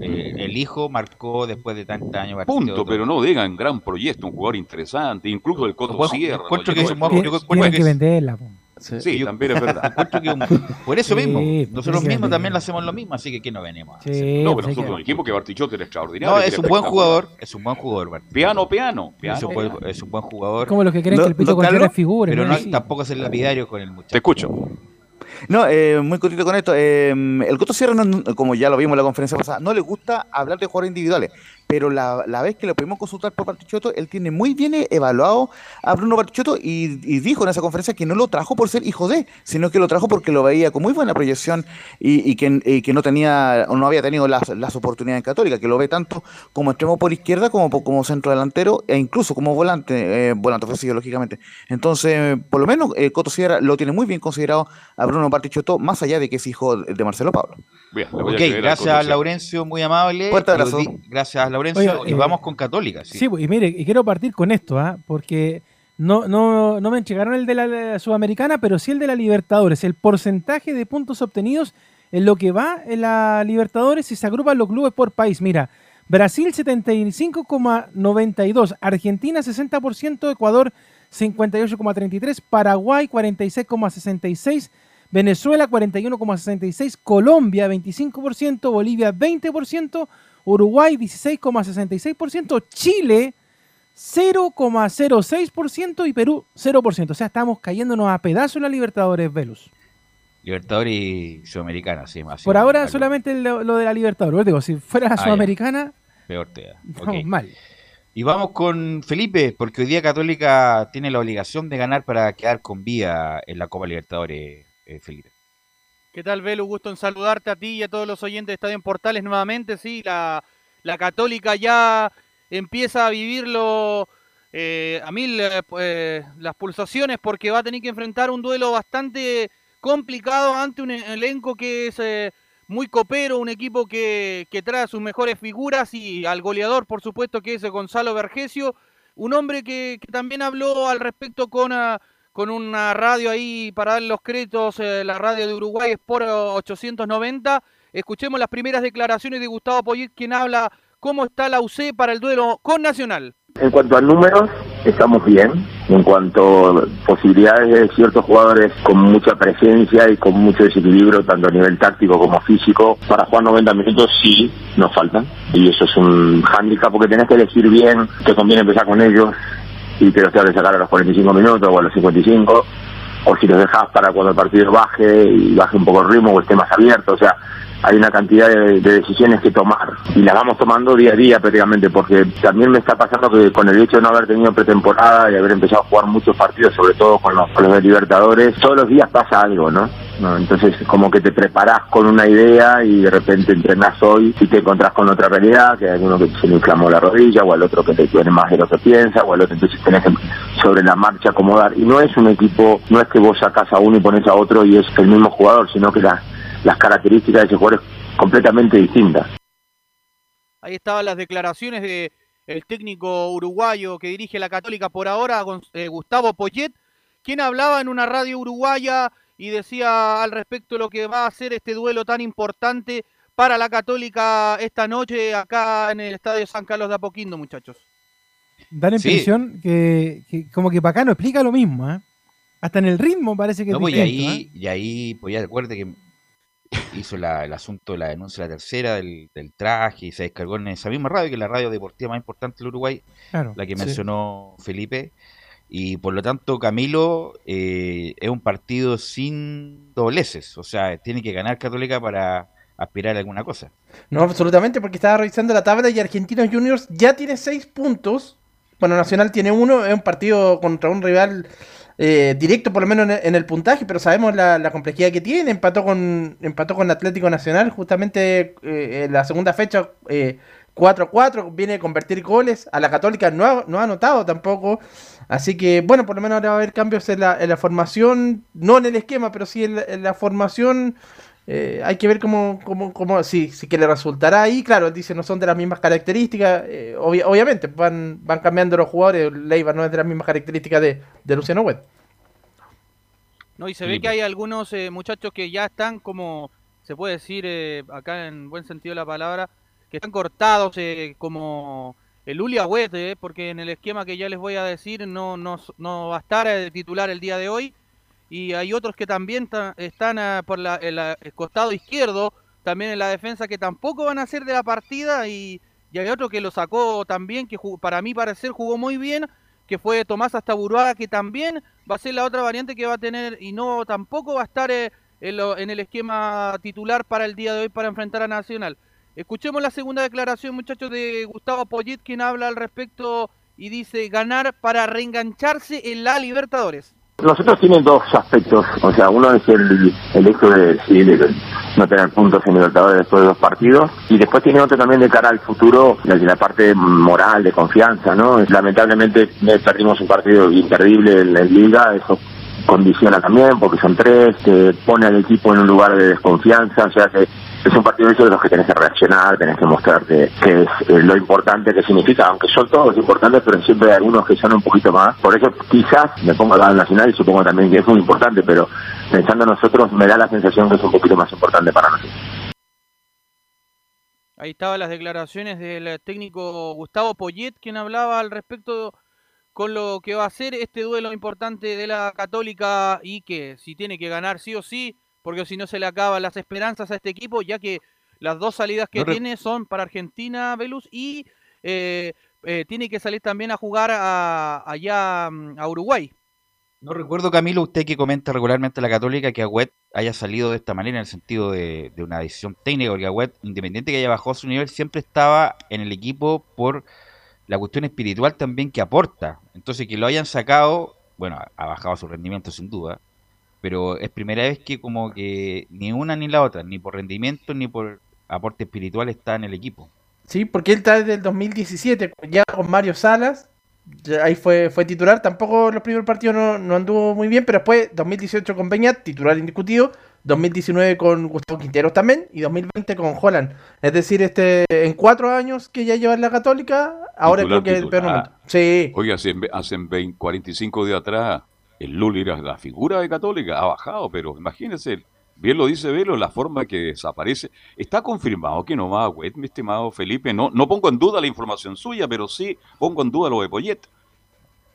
Eh, el hijo marcó después de tantos años Punto, pero no digan gran proyecto, un jugador interesante, incluso el Coto Sierra. encuentro lo que es un que que es- venderla. Sí, también es verdad. Que un- por eso Sí, mismo, pues, nosotros que mismos también lo hacemos lo mismo, así que ¿qué no venimos? a hacer? Sí, No, pero pues nosotros que- un equipo que Bartichotto era extraordinario. No, que es un buen jugador, es un buen jugador, Bartichotto. Piano, piano, piano. Es un buen- es un buen jugador. Como los que creen Lo- que el pito Carlos, es figura. Pero ¿no? no, tampoco ser lapidario con el muchacho. Te escucho. No, eh, muy cortito con esto. eh, el Coto Sierra, no- no- como ya lo vimos en la conferencia pasada, no le gusta hablar de jugadores individuales. Pero la, la vez que lo pudimos consultar por Bartichotto, él tiene muy bien evaluado a Bruno Bartichotto y, y dijo en esa conferencia que no lo trajo por ser hijo de, sino que lo trajo porque lo veía con muy buena proyección y, y que, y que no tenía o no había tenido las, las oportunidades en Católica, que lo ve tanto como extremo por izquierda como como centro delantero e incluso como volante, eh, volante ofensivo, lógicamente. Entonces, por lo menos, el Coto Sierra lo tiene muy bien considerado a Bruno Bartichotto, más allá de que es hijo de Marcelo Pablo. Bien, Ok, gracias. Laurencio, muy amable. Fuerte abrazo. Gracias a Laurencio. Y eh, vamos con Católica. Sí. Sí, y mire, y quiero partir con esto, ¿ah? porque no, no, no me entregaron el de la, la Sudamericana, pero sí el de la Libertadores. El porcentaje de puntos obtenidos en lo que va en la Libertadores y se agrupan los clubes por país. Mira, Brasil 75,92, Argentina 60%, Ecuador 58,33, Paraguay 46,66, Venezuela 41,66, Colombia 25%, Bolivia 20%, Uruguay 16,66%, Chile 0,06% y Perú 0%. O sea, estamos cayéndonos a pedazos en la Libertadores, Velus. Libertadores y Sudamericana, sí, más. Por ahora solamente lo, lo de la Libertadores. Digo, si fuera la Ah, ya. Sudamericana, Peor te da. estamos Ok. mal. Y vamos con Felipe, porque hoy día Católica tiene la obligación de ganar para quedar con vía en la Copa Libertadores, eh, Felipe. ¿Qué tal, Velu? Gusto en saludarte a ti y a todos los oyentes de Estadio en Portales nuevamente. Sí, la, la Católica ya empieza a vivirlo eh, a mil eh, eh, las pulsaciones porque va a tener que enfrentar un duelo bastante complicado ante un elenco que es muy copero, un equipo que, que trae sus mejores figuras y al goleador, por supuesto, que es Gonzalo Vergesio, un hombre que, que también habló al respecto con... ah, con una radio ahí para dar los créditos, eh, la radio de Uruguay Sport 890. Escuchemos las primeras declaraciones de Gustavo Poyet, quien habla cómo está la UC para el duelo con Nacional. En cuanto a números, estamos bien. En cuanto a posibilidades de ciertos jugadores con mucha presencia y con mucho desequilibrio, tanto a nivel táctico como físico, para jugar 90 minutos sí nos faltan. Y eso es un hándicap porque tenés que elegir bien, te conviene empezar con ellos y te los tengo que sacar a los 45 minutos o a los 55 o si los dejas para cuando el partido baje y baje un poco el ritmo o esté más abierto. O sea, hay una cantidad de, decisiones que tomar y las vamos tomando día a día prácticamente porque también me está pasando que con el hecho de no haber tenido pretemporada y haber empezado a jugar muchos partidos, sobre todo con los, con los Libertadores, todos los días pasa algo, ¿no? Entonces como que te preparás con una idea y de repente entrenás hoy y te encontrás con otra realidad, que hay alguno que se le inflamó la rodilla o al otro que te duele más de lo que piensa o al otro entonces tenés que sobre la marcha acomodar. Y no es un equipo, no es que vos sacás a uno y pones a otro y es el mismo jugador, sino que la las características de ese jugador es completamente distintas. Ahí estaban las declaraciones de el técnico uruguayo que dirige la Católica por ahora, eh, Gustavo Poyet, quien hablaba en una radio uruguaya y decía al respecto lo que va a ser este duelo tan importante para la Católica esta noche acá en el Estadio San Carlos de Apoquindo, muchachos. Da la impresión que, como que para acá no explica lo mismo, ¿eh? Hasta en el ritmo parece que no, pues, y ahí, y ahí, pues ya acuérdate que hizo el asunto de la denuncia de la tercera del, traje y se descargó en esa misma radio, que es la radio deportiva más importante del Uruguay, la que mencionó Felipe. Y por lo tanto, Camilo eh, es un partido sin dobleces, o sea, tiene que ganar Católica para aspirar a alguna cosa. No, absolutamente, porque estaba revisando la tabla y Argentinos Juniors ya tiene seis puntos. Bueno, Nacional tiene uno, es un partido contra un rival eh, directo por lo menos en el, puntaje, pero sabemos la, complejidad que tiene. Empató con empató con Atlético Nacional justamente eh, en la segunda fecha 4-4, eh, viene a convertir goles. A la Católica no ha, no ha anotado tampoco. Así que bueno, por lo menos ahora va a haber cambios en la, en la formación, no en el esquema, pero sí en la, formación. Hay que ver cómo, cómo, cómo sí, sí que le resultará ahí. Claro, dice no son de las mismas características. obviamente, van, van cambiando los jugadores. Leiva no es de las mismas características de, de Luciano Webb. No, y se ve que hay algunos eh, muchachos que ya están como, se puede decir eh, acá en buen sentido de la palabra, que están cortados eh, como el Ulia Huete, porque en el esquema que ya les voy a decir no, no, no va a estar de titular el día de hoy. Y hay otros que también están ah, por la, el, costado izquierdo, también en la defensa, que tampoco van a ser de la partida. Y, y hay otro que lo sacó también, que para mí parecer jugó muy bien, que fue Tomás Astaburuaga, que también va a ser la otra variante que va a tener y no tampoco va a estar eh, en, el esquema titular para el día de hoy para enfrentar a Nacional. Escuchemos la segunda declaración, muchachos, de Gustavo Poyet, quien habla al respecto y dice ganar para reengancharse en la Libertadores. Nosotros tienen dos aspectos, o sea, uno es el, el hecho de, no tener puntos en Libertadores después de dos partidos, y después tiene otro también de cara al futuro, de la parte moral, de confianza, ¿no? Lamentablemente perdimos un partido imperdible en la Liga, eso condiciona también, porque son tres, que pone al equipo en un lugar de desconfianza, o sea que es un partido de los que tenés que reaccionar, tenés que mostrar que, es eh, lo importante que significa, aunque son todos importantes, pero siempre hay algunos que son un poquito más. Por eso quizás me pongo al nacional y supongo también que es muy importante, pero pensando en nosotros me da la sensación que es un poquito más importante para nosotros. Ahí estaban las declaraciones del técnico Gustavo Poyet, quien hablaba al respecto con lo que va a ser este duelo importante de la Católica y que si tiene que ganar sí o sí, porque si no se le acaban las esperanzas a este equipo, ya que las dos salidas que tiene son para Argentina, Velus, y eh, eh, tiene que salir también a jugar allá mm, a Uruguay. No recuerdo, Camilo, usted que comenta regularmente la Católica, que Agüet haya salido de esta manera en el sentido de, una decisión técnica, porque Agüet, independiente que haya bajado su nivel, siempre estaba en el equipo por la cuestión espiritual también que aporta. Entonces, que lo hayan sacado, bueno, ha bajado su rendimiento sin duda, pero es primera vez que como que ni una ni la otra, ni por rendimiento ni por aporte espiritual está en el equipo. Sí, porque él está desde el 2017, ya con Mario Salas, ahí fue, fue titular, tampoco los primeros partidos no, no anduvo muy bien, pero después 2018 con Peña, titular indiscutido, 2019 con Gustavo Quinteros también y 2020 con Holland. Es decir, este en cuatro años que ya lleva la Católica, ahora creo que es el peor momento. Sí. Oye, hace, hace 45 días atrás el Luli era la figura de Católica, ha bajado, pero imagínense, Bien lo dice Velo, la forma que desaparece. Está confirmado que no va a Wet, mi estimado Felipe. No, no pongo en duda la información suya, pero sí pongo en duda lo de Poyet.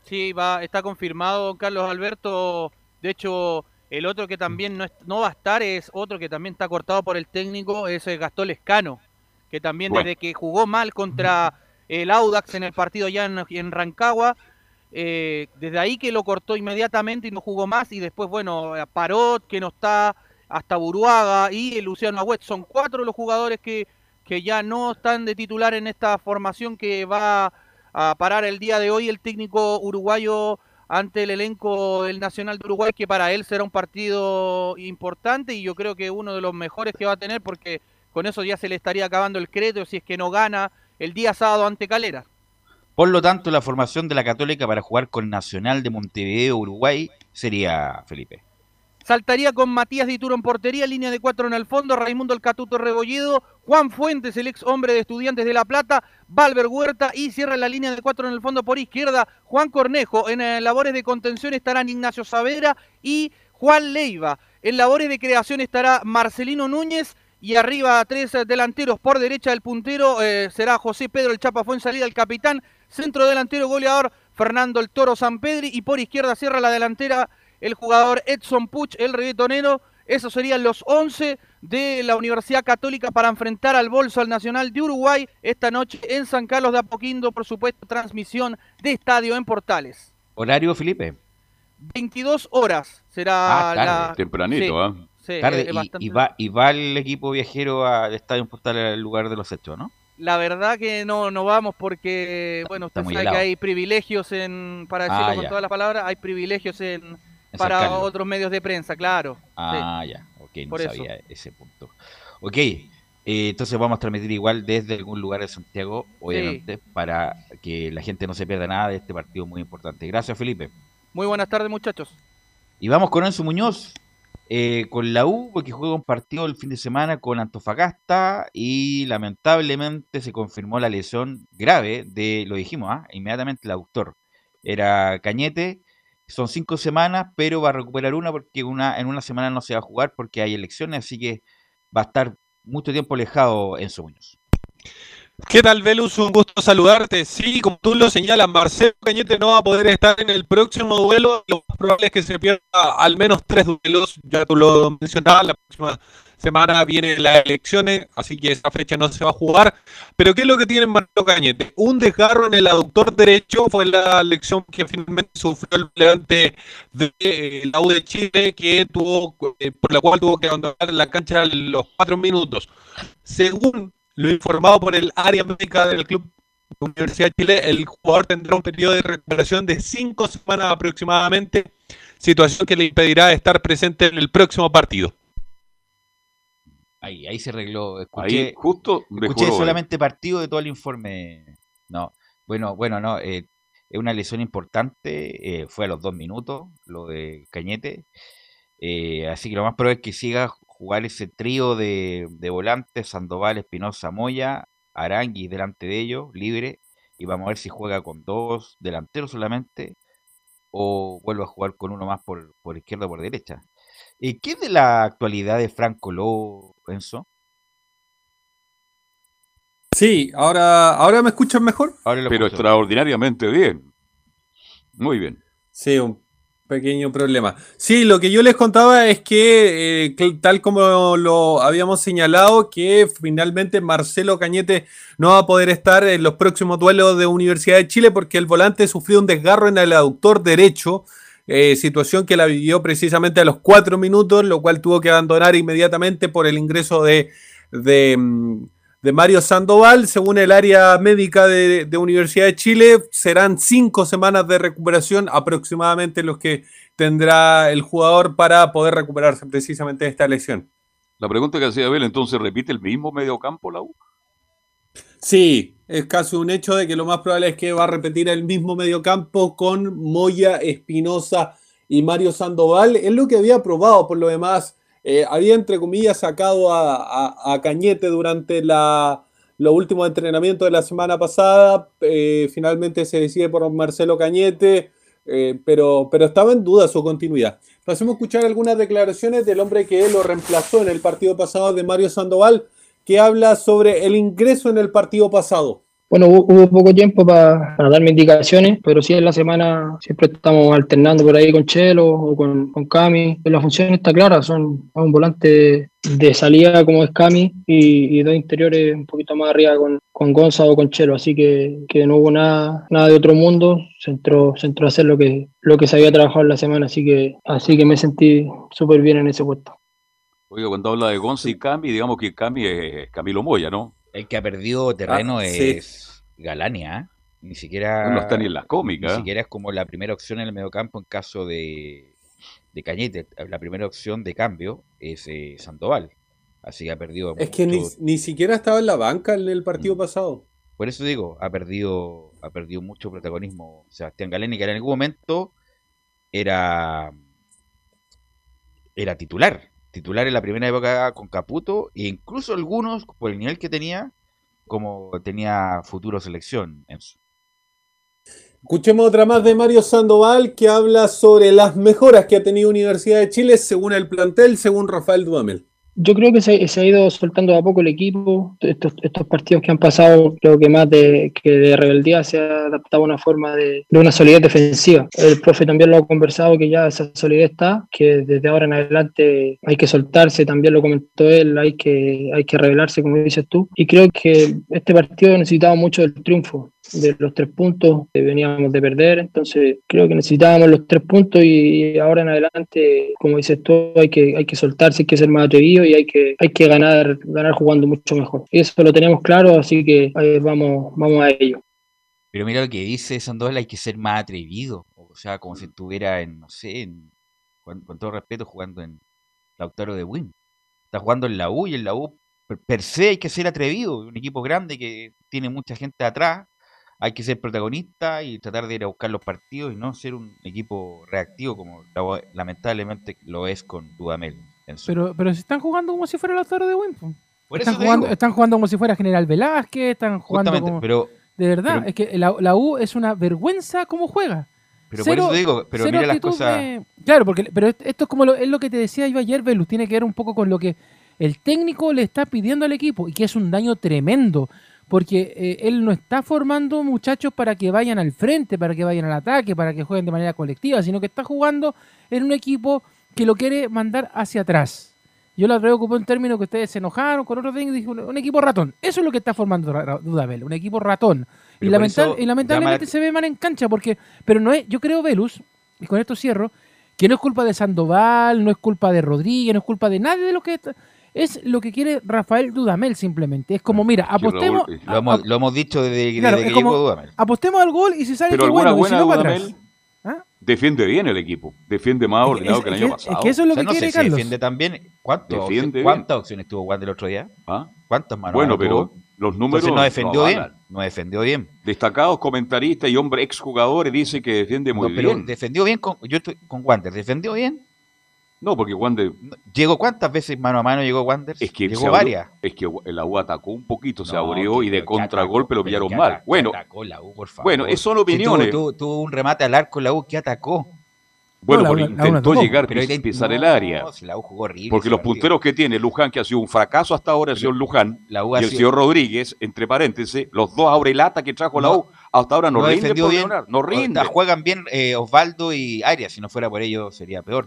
Sí, va, está confirmado Carlos Alberto. De hecho, el otro que también no, no va a estar es otro que también está cortado por el técnico, es el Gastón Lescano, que también desde que jugó mal contra el Audax en el partido ya en, Rancagua, eh, desde ahí que lo cortó inmediatamente y no jugó más. Y después, bueno, Parot, que no está hasta Buruaga y Luciano Agüet. Son cuatro los jugadores que, que ya no están de titular en esta formación que va a parar el día de hoy el técnico uruguayo ante el elenco del Nacional de Uruguay, que para él será un partido importante y yo creo que uno de los mejores que va a tener porque con eso ya se le estaría acabando el crédito si es que no gana el día sábado ante Calera. Por lo tanto, la formación de la Católica para jugar con Nacional de Montevideo, Uruguay, sería, Felipe. Saltaría con Matías Dituro en portería, línea de cuatro en el fondo, Raimundo El Catuto Rebolledo, Juan Fuentes, el ex hombre de Estudiantes de La Plata, Valver Huerta y cierra la línea de cuatro en el fondo por izquierda, Juan Cornejo. En eh, labores de contención estarán Ignacio Saavedra y Juan Leiva. En labores de creación estará Marcelino Núñez y arriba tres delanteros por derecha del puntero eh, será José Pedro el Chapa salida el capitán, centro delantero goleador Fernando el Toro San Pedri y por izquierda cierra la delantera el jugador Edson Puch, el reggaetonero. Esos serían los 11 de la Universidad Católica para enfrentar al Bolso al Nacional de Uruguay esta noche en San Carlos de Apoquindo, por supuesto, transmisión de estadio en Portales. ¿Horario, Felipe? 22 horas será ah, la... Tempranito, ¿ah? Sí, tarde. y, va, y va el equipo viajero al estadio en Portales al lugar de los hechos, ¿no? La verdad que no, no vamos porque, bueno, usted sabe que hay privilegios en, para decirlo ah, con todas las palabras, hay privilegios en, para otros medios de prensa, claro. Ah, ya, ok, no sabía ese punto. Ok, eh, entonces vamos a transmitir igual desde algún lugar de Santiago, obviamente, para que la gente no se pierda nada de este partido muy importante. Gracias, Felipe. Muy buenas tardes, muchachos. Y vamos con Enzo Muñoz, eh, con la U, porque juega un partido el fin de semana con Antofagasta y lamentablemente se confirmó la lesión grave de, lo dijimos, ¿ah? inmediatamente el autor. Era Cañete, son cinco semanas, pero va a recuperar una porque una, en una semana no se va a jugar porque hay elecciones, así que va a estar mucho tiempo alejado en Muñoz. ¿Qué tal, Velus? Un gusto saludarte. Sí, como tú lo señalas, Marcelo Cañete no va a poder estar en el próximo duelo. Lo más probable es que se pierda al menos tres duelos. Ya tú lo mencionabas, la próxima semana vienen las elecciones, así que esa fecha no se va a jugar. Pero ¿qué es lo que tiene Marcelo Cañete? Un desgarro en el aductor derecho fue la lección que finalmente sufrió el delante de eh, la U de Chile, que tuvo, eh, por la cual tuvo que abandonar la cancha los cuatro minutos. Según lo informado por el área médica del club de Universidad de Chile, el jugador tendrá un periodo de recuperación de cinco semanas aproximadamente, situación que le impedirá estar presente en el próximo partido. Ahí, ahí se arregló. Escuché, justo escuché solamente partido de todo el informe. No, bueno, bueno, no. Eh, es una lesión importante. Eh, fue a los dos minutos lo de Cañete. Eh, así que lo más probable es que siga jugar ese trío de, de volantes: Sandoval, Espinosa, Moya, Arangui delante de ellos, libre. Y vamos a ver si juega con dos delanteros solamente o vuelve a jugar con uno más por, por izquierda o por derecha. ¿Y qué es de la actualidad de Franco Lobo, Enzo? Sí, ahora, ahora me escuchan mejor. Pero extraordinariamente bien. Muy bien. Sí, un pequeño problema. Sí, lo que yo les contaba es que, eh, tal como lo habíamos señalado, que finalmente Marcelo Cañete no va a poder estar en los próximos duelos de Universidad de Chile porque el volante sufrió un desgarro en el aductor derecho eh, situación que la vivió precisamente a los cuatro minutos, lo cual tuvo que abandonar inmediatamente por el ingreso de, de, mm, Mario Sandoval. Según el área médica de, Universidad de Chile, serán cinco semanas de recuperación aproximadamente los que tendrá el jugador para poder recuperarse precisamente de esta lesión. La pregunta que hacía Abel, entonces, ¿repite el mismo mediocampo la U? Sí, es casi un hecho de que lo más probable es que va a repetir el mismo mediocampo con Moya, Espinosa y Mario Sandoval. Es lo que había probado, por lo demás. Eh, había, entre comillas, sacado a, Cañete durante la, los últimos entrenamientos de la semana pasada. Eh, finalmente se decide por Marcelo Cañete, eh, pero, pero estaba en duda su continuidad. pasemos a escuchar algunas declaraciones del hombre que lo reemplazó en el partido pasado de Mario Sandoval, que habla sobre el ingreso en el partido pasado. Bueno, hubo poco tiempo para, darme indicaciones, pero sí en la semana siempre estamos alternando por ahí con Chelo o con, con Cami. La función está clara, son un volante de salida como es Cami y, dos interiores un poquito más arriba con, con Gonza o con Chelo, así que, no hubo nada, nada de otro mundo, se entró a hacer lo que, lo que se había trabajado en la semana, así que, así que me sentí súper bien en ese puesto. Oiga, cuando habla de Gonza y Cami, digamos que Cami es Camilo Moya, ¿no? El que ha perdido terreno ah, es Galania. ¿eh? Ni siquiera. No está ni en las cómicas. Ni siquiera es como la primera opción en el mediocampo en caso de, de Cañete. La primera opción de cambio es eh, Sandoval. Así que ha perdido. Es que ni, siquiera estaba en la banca en el partido mm. pasado. Por eso digo, ha perdido, ha perdido mucho protagonismo Sebastián Galeni, que en algún momento era, era titular titular en la primera época con Caputo e incluso algunos, por el nivel que tenía, como tenía futuro selección. Escuchemos otra más de Mario Sandoval que habla sobre las mejoras que ha tenido Universidad de Chile según el plantel, según Rafael Dudamel. Yo creo que se, ha ido soltando a poco el equipo. Estos, estos partidos que han pasado, creo que más de, que de rebeldía se ha adaptado a una forma de, una solidez defensiva. El profe también lo ha conversado, que ya esa solidez está, que desde ahora en adelante hay que soltarse, también lo comentó él, hay que, hay que rebelarse, como dices tú. Y creo que este partido necesitaba mucho del triunfo de los tres puntos que veníamos de perder, entonces creo que necesitábamos los tres puntos y ahora en adelante, como dices tú, hay que, hay que soltarse, hay que ser más atrevido y hay que, hay que ganar, ganar jugando mucho mejor. Y eso lo tenemos claro, así que vamos, vamos a ello. Pero mira lo que dice Sandoval, hay que ser más atrevido, o sea, como si estuviera en, no sé, con, todo respeto, jugando en Lautaro de Win. Está jugando en la U y en la U per se hay que ser atrevido, un equipo grande que tiene mucha gente atrás, hay que ser protagonista y tratar de ir a buscar los partidos y no ser un equipo reactivo como lamentablemente lo es con Dudamel. Pero, pero se están jugando como si fuera la torre de Winston. Están jugando, están jugando como si fuera General Velázquez, están jugando como... pero, de verdad, es que la, U es una vergüenza cómo juega. Pero por eso digo, pero mira las cosas... Claro, porque pero esto es como lo, es lo que te decía yo ayer, Velus, tiene que ver un poco con lo que el técnico le está pidiendo al equipo y que es un daño tremendo porque eh, él no está formando muchachos para que vayan al frente, para que vayan al ataque, para que jueguen de manera colectiva, sino que está jugando en un equipo que lo quiere mandar hacia atrás. Yo la preocupó en términos que ustedes se enojaron con otro técnico y dijo, un equipo ratón. Eso es lo que está formando Dudabel, un equipo ratón. Y, lamentablemente se ve mal en cancha, porque, pero no es, yo creo, Velus, y con esto cierro, que no es culpa de Sandoval, no es culpa de Rodríguez, no es culpa de nadie de lo que es lo que quiere Rafael Dudamel simplemente. Es como, mira, apostemos. Lo, hemos, dicho desde, que llegó Dudamel. Apostemos al gol y si sale Pero bueno, buena, si no para atrás. ¿Ah? Defiende bien el equipo, defiende más ordenado que el año pasado. Es que eso es lo que no quiere sé Carlos. defiende también. ¿Cuántas opciones tuvo Wander el otro día? ¿Ah? ¿Cuántas manos? Bueno, pero los números. no defendió bien. No defendió bien. Destacados comentaristas y hombres exjugadores dicen que defiende muy pero bien. Defendió bien con, yo estoy con Wander. Defendió bien no, porque Wander. ¿Llegó cuántas veces mano a mano llegó Wander? Es que llegó varias. Es que la U atacó un poquito, se abrió y de contragolpe lo pillaron mal. bueno, bueno, eso son opiniones. tuvo, un remate al arco la U que atacó. Bueno, porque intentó llegar, pero pisar el área. la U jugó horrible, porque los punteros que tiene Luján, que ha sido un fracaso hasta ahora, el señor Luján, y el señor Rodríguez, entre paréntesis, los dos abrelata que trajo la U, hasta ahora no, rinde bien, no rinde. Juegan bien eh, Osvaldo y Arias, si no fuera por ellos sería peor.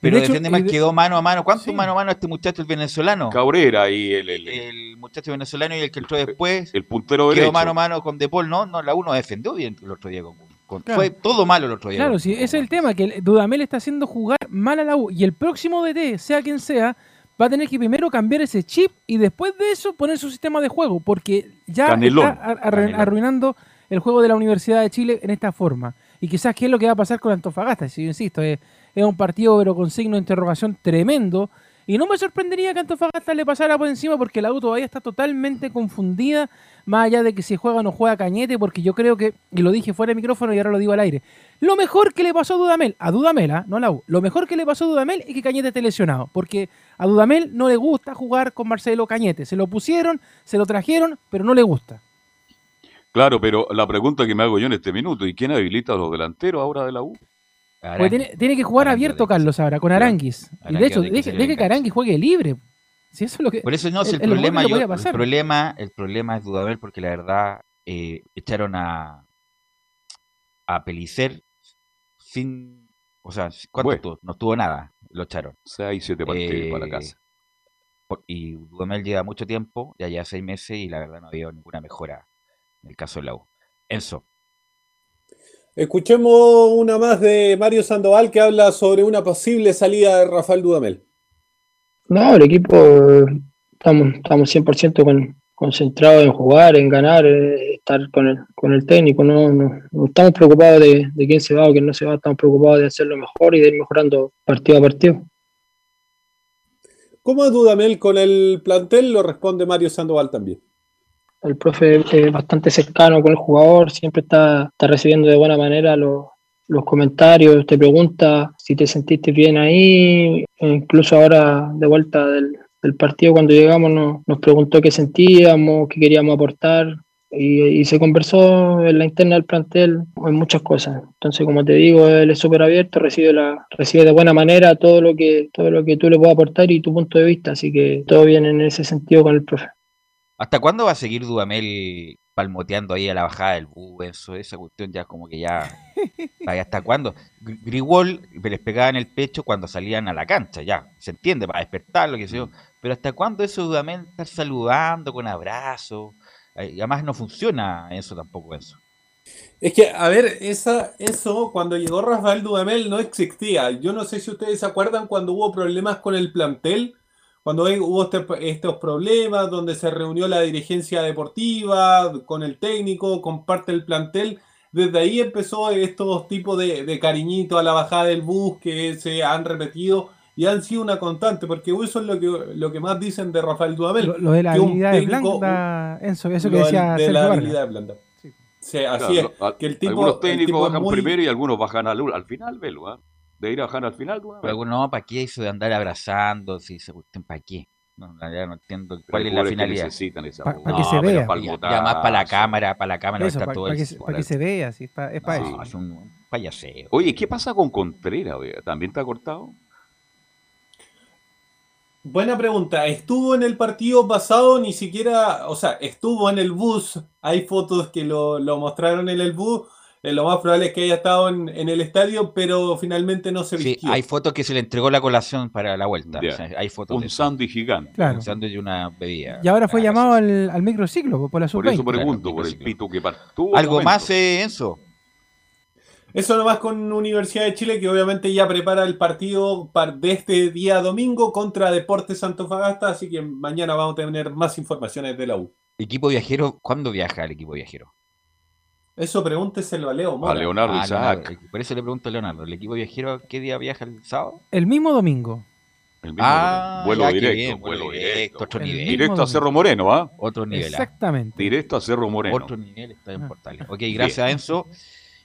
Pero defiende más, quedó mano a mano. ¿Cuánto mano a mano este muchacho, el venezolano? Cabrera y el, el, muchacho venezolano y el que entró después. El puntero Quedó mano a mano con Depol, no, no, la uno defendió bien el otro día Fue todo malo el otro día. Claro, sí, ese es el tema, que Dudamel está haciendo jugar mal a la U. Y el próximo DT, sea quien sea, va a tener que primero cambiar ese chip y después de eso poner su sistema de juego, porque ya está arruinando el juego de la Universidad de Chile en esta forma. Y quizás qué es lo que va a pasar con Antofagasta, si yo insisto, es, un partido pero con signo de interrogación tremendo. Y no me sorprendería que Antofagasta le pasara por encima porque la U todavía está totalmente confundida, más allá de que si juega o no juega Cañete, porque yo creo que, y lo dije fuera de micrófono y ahora lo digo al aire, lo mejor que le pasó a Dudamel, a Dudamel, ¿ah? no a la U, lo mejor que le pasó a Dudamel es que Cañete esté lesionado, porque a Dudamel no le gusta jugar con Marcelo Cañete, se lo pusieron, se lo trajeron, pero no le gusta. Claro, pero la pregunta que me hago yo en este minuto, ¿y quién habilita a los delanteros ahora de la U? Porque tiene, tiene que jugar abierto, Carlos, ahora, con Aranguis. Y de hecho, deje, deje que Aranguis juegue libre. Si eso es lo que, Por eso no, si el, problema, yo- el problema, el problema es Dudamel porque la verdad eh, echaron a a Pelicer sin, o sea, ¿cuánto Bueno. estuvo? No tuvo nada, lo echaron. Seis, siete partidos para Eh, casa. por- Y Dudamel lleva mucho tiempo, ya lleva seis meses y la verdad no ha habido ninguna mejora en el caso de la U. Enzo. Escuchemos una más de Mario Sandoval que habla sobre una posible salida de Rafael Dudamel. No, el equipo estamos, estamos 100% con, concentrados en jugar, en ganar, eh, estar con el, con el técnico. No, no, no estamos preocupados de, de quién se va o quién no se va, estamos preocupados de hacerlo mejor y de ir mejorando partido a partido. ¿Cómo es Dudamel con el plantel? Lo responde Mario Sandoval también. El profe es bastante cercano con el jugador, siempre está, está recibiendo de buena manera los, los comentarios, te pregunta si te sentiste bien ahí, e incluso ahora de vuelta del, del partido cuando llegamos nos, preguntó qué sentíamos, qué queríamos aportar y, y se conversó en la interna del plantel en muchas cosas. Entonces, como te digo, él es súper abierto, recibe, la, recibe de buena manera todo lo, que, todo lo que tú le puedas aportar y tu punto de vista, así que todo bien en ese sentido con el profe. ¿Hasta cuándo va a seguir Dudamel palmoteando ahí a la bajada del bus? Eso, esa cuestión ya como que ya... ¿Hasta cuándo? Gr- Grigol les pegaba en el pecho cuando salían a la cancha, ya, se entiende, para despertar, lo que sea. Pero ¿hasta cuándo eso Dudamel estar saludando con abrazos? Además no funciona eso tampoco, eso. Es que, a ver, esa, eso cuando llegó Rafael Dudamel no existía. Yo no sé si ustedes se acuerdan cuando hubo problemas con el plantel, cuando hubo este- estos problemas, donde se reunió la dirigencia deportiva con el técnico, con parte del plantel. Desde ahí empezó estos tipos de, de cariñito a la bajada del bus que se han repetido y han sido una constante, porque eso es lo que, lo que más dicen de Rafael Dudamel. Lo, lo de la habilidad de técnico- blanda, Enzo, eso que decía de Sergio la habilidad de blanda. Sí, así Claro, es. Que el tipo, algunos el técnicos tipo bajan muy- primero y algunos bajan al, al final, velo, ¿ah? De ir a bajar al final, Dudamel. Pero no, ¿para qué eso de andar abrazando? Si se cuestión, ¿para qué? No, realidad no entiendo cuál es la finalidad. necesitan esa Pa- voz. pa' que se pero vea. ya, ya más para la cámara, para la cámara Eso, está para todo que, el- se- pa' que se vea, sí, pa- es para No, eso. es un payaseo. Oye, ¿qué pasa con Contreras? vea? ¿También está cortado? Buena pregunta. Estuvo en el partido pasado, ni siquiera, o sea, estuvo en el bus. Hay fotos que lo, lo mostraron en el bus. Eh, lo más probable es que haya estado en, en el estadio, pero finalmente no se Sí, vistió. hay fotos que se le entregó la colación para la vuelta. Ya. O sea, hay fotos Un sándwich gigante. Claro. Un sándwich y una bebida. Y ahora fue llamado al, al microciclo po, por la Por eso sub-20. pregunto, por el pito que partió. ¿Algo más, eh, Enzo? Eso nomás con Universidad de Chile, que obviamente ya prepara el partido par- de este día domingo contra Deportes Antofagasta, así que mañana vamos a tener más informaciones de la U. Equipo viajero, ¿cuándo viaja el equipo viajero? Eso pregúnteselo a Leo Mora. A Leonardo Ah, Isaac. Leonardo, por eso le pregunto a Leonardo, ¿el equipo viajero qué día viaja el sábado? El mismo domingo. El mismo Ah, vuelo ya, directo, bien, vuelo vuelo directo. directo, otro El nivel. Directo a. Cerro Moreno, ¿ah? Otro nivel. ah. Exactamente. Directo a Cerro Moreno. Otro nivel está en Portales. Ok, gracias Enzo.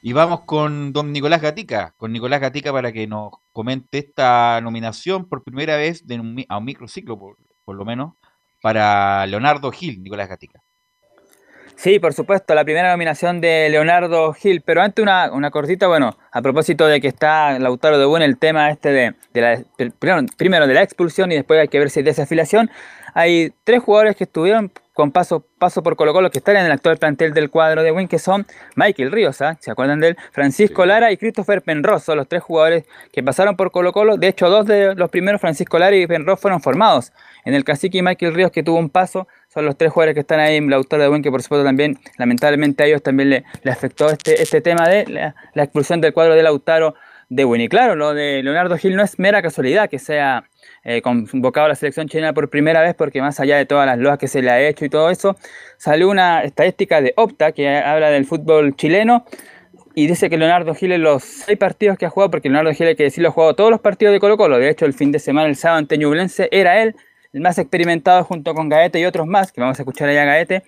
Y vamos con don Nicolás Gatica, con Nicolás Gatica para que nos comente esta nominación por primera vez de un mi- a un microciclo, por, por lo menos, para Leonardo Gil, Nicolás Gatica. Sí, por supuesto, la primera nominación de Leonardo Gil, pero antes una, una cortita, bueno, a propósito de que está Lautaro de Buen el tema este de, de la, primero, de la expulsión y después hay que ver si es desafiliación, hay tres jugadores que estuvieron con paso, paso por Colo Colo que están en el actual plantel del cuadro de Win, que son Michael Ríos, ¿ah? ¿se acuerdan de él? Francisco Lara y Christopher Penrose, son los tres jugadores que pasaron por Colo Colo, de hecho dos de los primeros, Francisco Lara y Penrose, fueron formados en el Cacique y Michael Ríos que tuvo un paso, son los tres jugadores que están ahí en Lautaro de Buen, que por supuesto también, lamentablemente a ellos también le, le afectó este, este tema de la, la expulsión del cuadro de Lautaro de Buen. Y claro, lo de Leonardo Gil no es mera casualidad que sea eh, convocado a la selección chilena por primera vez, porque más allá de todas las loas que se le ha hecho y todo eso, salió una estadística de Opta que habla del fútbol chileno y dice que Leonardo Gil en los seis partidos que ha jugado, porque Leonardo Gil hay que decirlo, ha jugado todos los partidos de Colo Colo, de hecho el fin de semana, el sábado ante Ñublense, era él el más experimentado junto con Gaete y otros más, que vamos a escuchar allá a Gaete.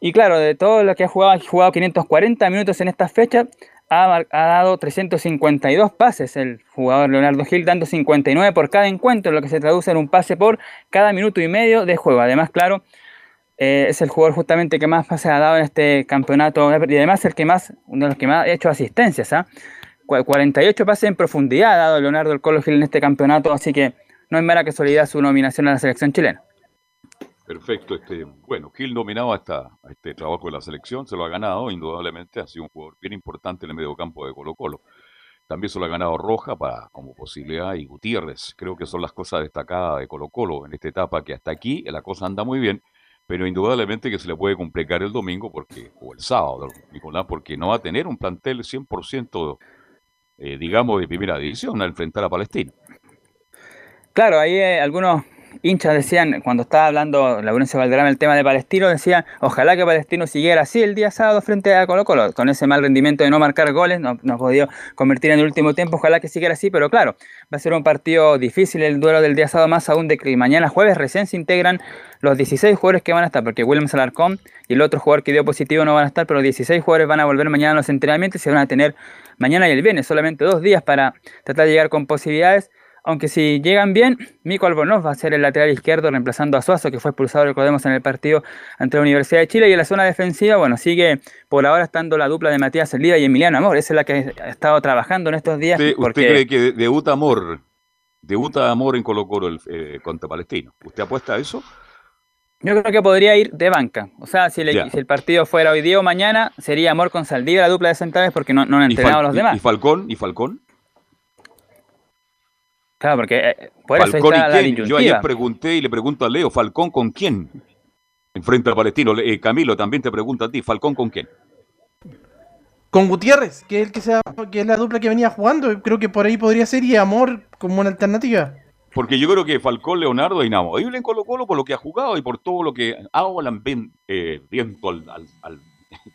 Y claro, de todo lo que ha jugado, ha jugado 540 minutos en esta fecha, ha, ha dado 352 pases el jugador Leonardo Gil, dando 59 por cada encuentro, lo que se traduce en un pase por cada minuto y medio de juego. Además, claro, eh, es el jugador justamente que más pases ha dado en este campeonato y además el que más, uno de los que más ha hecho asistencias. ¿ah? 48 pases en profundidad ha dado Leonardo el Colo Gil en este campeonato, así que no es mera casualidad su nominación a la selección chilena. Perfecto, este, bueno, Gil nominado a, este trabajo de la selección, se lo ha ganado, indudablemente ha sido un jugador bien importante en el medio campo de Colo Colo. También se lo ha ganado Roja para, como posibilidad y Gutiérrez. Creo que son las cosas destacadas de Colo Colo en esta etapa que hasta aquí la cosa anda muy bien, pero indudablemente que se le puede complicar el domingo porque o el sábado, Nicolás, porque no va a tener un plantel 100%, eh, digamos, de primera división al enfrentar a Palestina. Claro, ahí eh, algunos hinchas decían, cuando estaba hablando Laurencio Valderrama el tema de Palestino, decían, ojalá que Palestino siguiera así el día sábado frente a Colo Colo, con ese mal rendimiento de no marcar goles, no, no ha podido convertir en el último tiempo, ojalá que siguiera así, pero claro, va a ser un partido difícil el duelo del día sábado, más aún de que mañana jueves recién se integran los 16 jugadores que van a estar, porque Williams Alarcón y el otro jugador que dio positivo no van a estar, pero los 16 jugadores van a volver mañana a los entrenamientos y se van a tener mañana y el viernes, solamente dos días para tratar de llegar con posibilidades aunque si llegan bien, Mico Albornoz va a ser el lateral izquierdo reemplazando a Suazo, que fue expulsado, recordemos, en el partido ante la Universidad de Chile. Y en la zona defensiva, bueno, sigue por ahora estando la dupla de Matías Elida y Emiliano Amor. Esa es la que ha estado trabajando en estos días. ¿Usted, usted cree que debuta Amor, debuta Amor en Colo Colo el, eh, contra Palestino? ¿Usted apuesta a eso? Yo creo que podría ir de banca. O sea, si, el, si el partido fuera hoy día o mañana, sería Amor con Saldivia la dupla de centrales porque no, no han entrenado a los demás. ¿Y Falcón? ¿Y Falcón? Claro, porque eh, Falcón y quién. Yo ayer pregunté y le pregunto a Leo, ¿Falcón con quién? Enfrente al Palestino. Eh, Camilo, también te pregunto a ti, ¿Falcón con quién? Con Gutiérrez, que es, el que, sea, que es la dupla que venía jugando. Creo que por ahí podría ser y Amor como una alternativa. Porque yo creo que Falcón, Leonardo es inamovible en Colo Colo por lo que ha jugado y por todo lo que hablan eh, viento al, al, al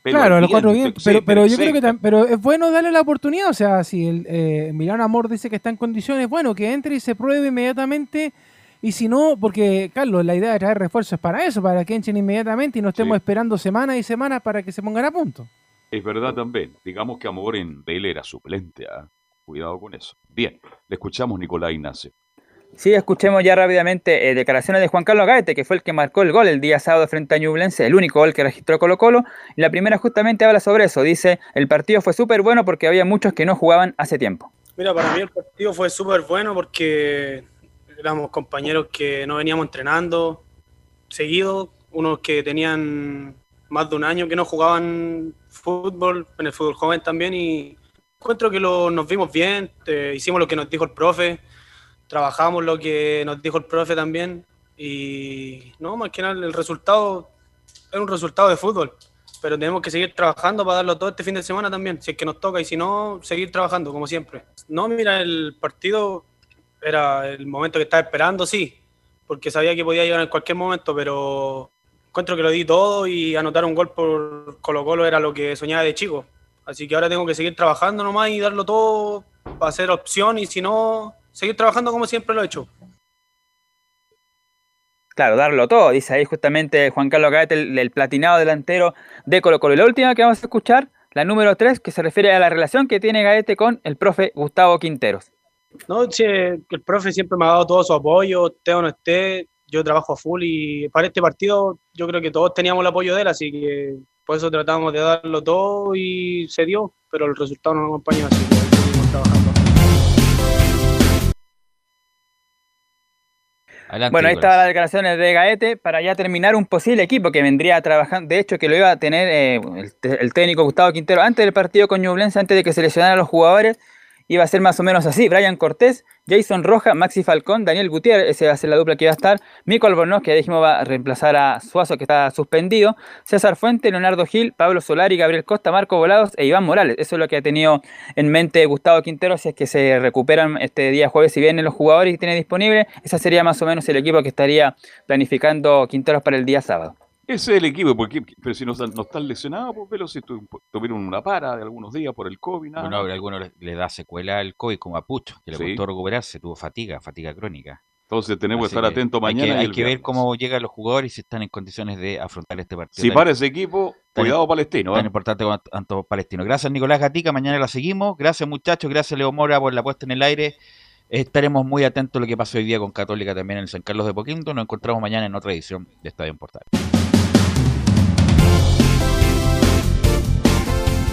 claro, a los cuatro bien, pero, pero yo creo que pero es bueno darle la oportunidad, o sea, si el eh, Milano Amor dice que está en condiciones, bueno, que entre y se pruebe inmediatamente, y si no, porque Carlos, la idea de traer refuerzos es para eso, para que entren inmediatamente y no estemos esperando semanas y semanas para que se pongan a punto. Es verdad también, digamos que Amor en Vélez era suplente, ¿ah? cuidado con eso. Bien, le escuchamos Nicolás Ignacio. Sí, escuchemos ya rápidamente eh, declaraciones de Juan Carlos Gaete, que fue el que marcó el gol el día sábado frente a Ñublense, el único gol que registró Colo Colo. La primera justamente habla sobre eso. Dice, el partido fue súper bueno porque había muchos que no jugaban hace tiempo. Mira, para mí el partido fue súper bueno porque éramos compañeros que no veníamos entrenando seguido, unos que tenían más de un año que no jugaban fútbol, en el fútbol joven también, y encuentro que lo, nos vimos bien, hicimos lo que nos dijo el profe trabajamos lo que nos dijo el profe también y no, más que nada el resultado es un resultado de fútbol, pero tenemos que seguir trabajando para darlo todo este fin de semana también, si es que nos toca y si no, seguir trabajando como siempre. No, mira, el partido era el momento que estaba esperando, sí, porque sabía que podía llegar en cualquier momento, pero encuentro que lo di todo y anotar un gol por Colo Colo era lo que soñaba de chico. Así que ahora tengo que seguir trabajando nomás y darlo todo para ser opción y si no, seguir trabajando como siempre lo he hecho. Claro, darlo todo, dice ahí justamente Juan Carlos Gaete, el, platinado delantero de Colo Colo. Y la última que vamos a escuchar, la número 3, que se refiere a la relación que tiene Gaete con el profe Gustavo Quinteros. No, sí, el profe siempre me ha dado todo su apoyo, esté o no esté, yo trabajo a full y para este partido yo creo que todos teníamos el apoyo de él, así que por eso tratamos de darlo todo y se dio, pero el resultado no nos acompañó, así que seguimos trabajando. Bueno, ahí estaban las declaraciones de Gaete para ya terminar un posible equipo que vendría trabajando, de hecho que lo iba a tener eh, el, técnico Gustavo Quintero antes del partido con Ñublense, antes de que se lesionaran los jugadores, iba a ser más o menos así. Brian Cortés, Jason Roja, Maxi Falcón, Daniel Gutiérrez, esa va a ser la dupla que iba a estar. Mico Albornoz, que ya dijimos va a reemplazar a Suazo, que está suspendido. César Fuente, Leonardo Gil, Pablo Solari, Gabriel Costa, Marco Volados e Iván Morales. Eso es lo que ha tenido en mente Gustavo Quintero, si es que se recuperan este día jueves y vienen los jugadores que tiene disponible. Ese sería más o menos el equipo que estaría planificando Quinteros para el día sábado. Ese es el equipo, porque pero si no, no están lesionados, pues, pero si tuvieron una para de algunos días por el COVID. Nada. Bueno, a algunos le, da secuela al COVID, como a Pucho, que le costó recuperarse, tuvo fatiga, fatiga crónica. Entonces tenemos que estar atentos mañana. Hay que, ver cómo llegan los jugadores y si están en condiciones de afrontar este partido. Si para ese equipo, cuidado palestino. Tan ¿eh? importante como tanto palestino. Gracias Nicolás Gatica, mañana la seguimos. Gracias muchachos, gracias Leo Mora por la puesta en el aire. Estaremos muy atentos a lo que pasa hoy día con Católica también en el San Carlos de Poquinto. Nos encontramos mañana en otra edición de Estadio Portal.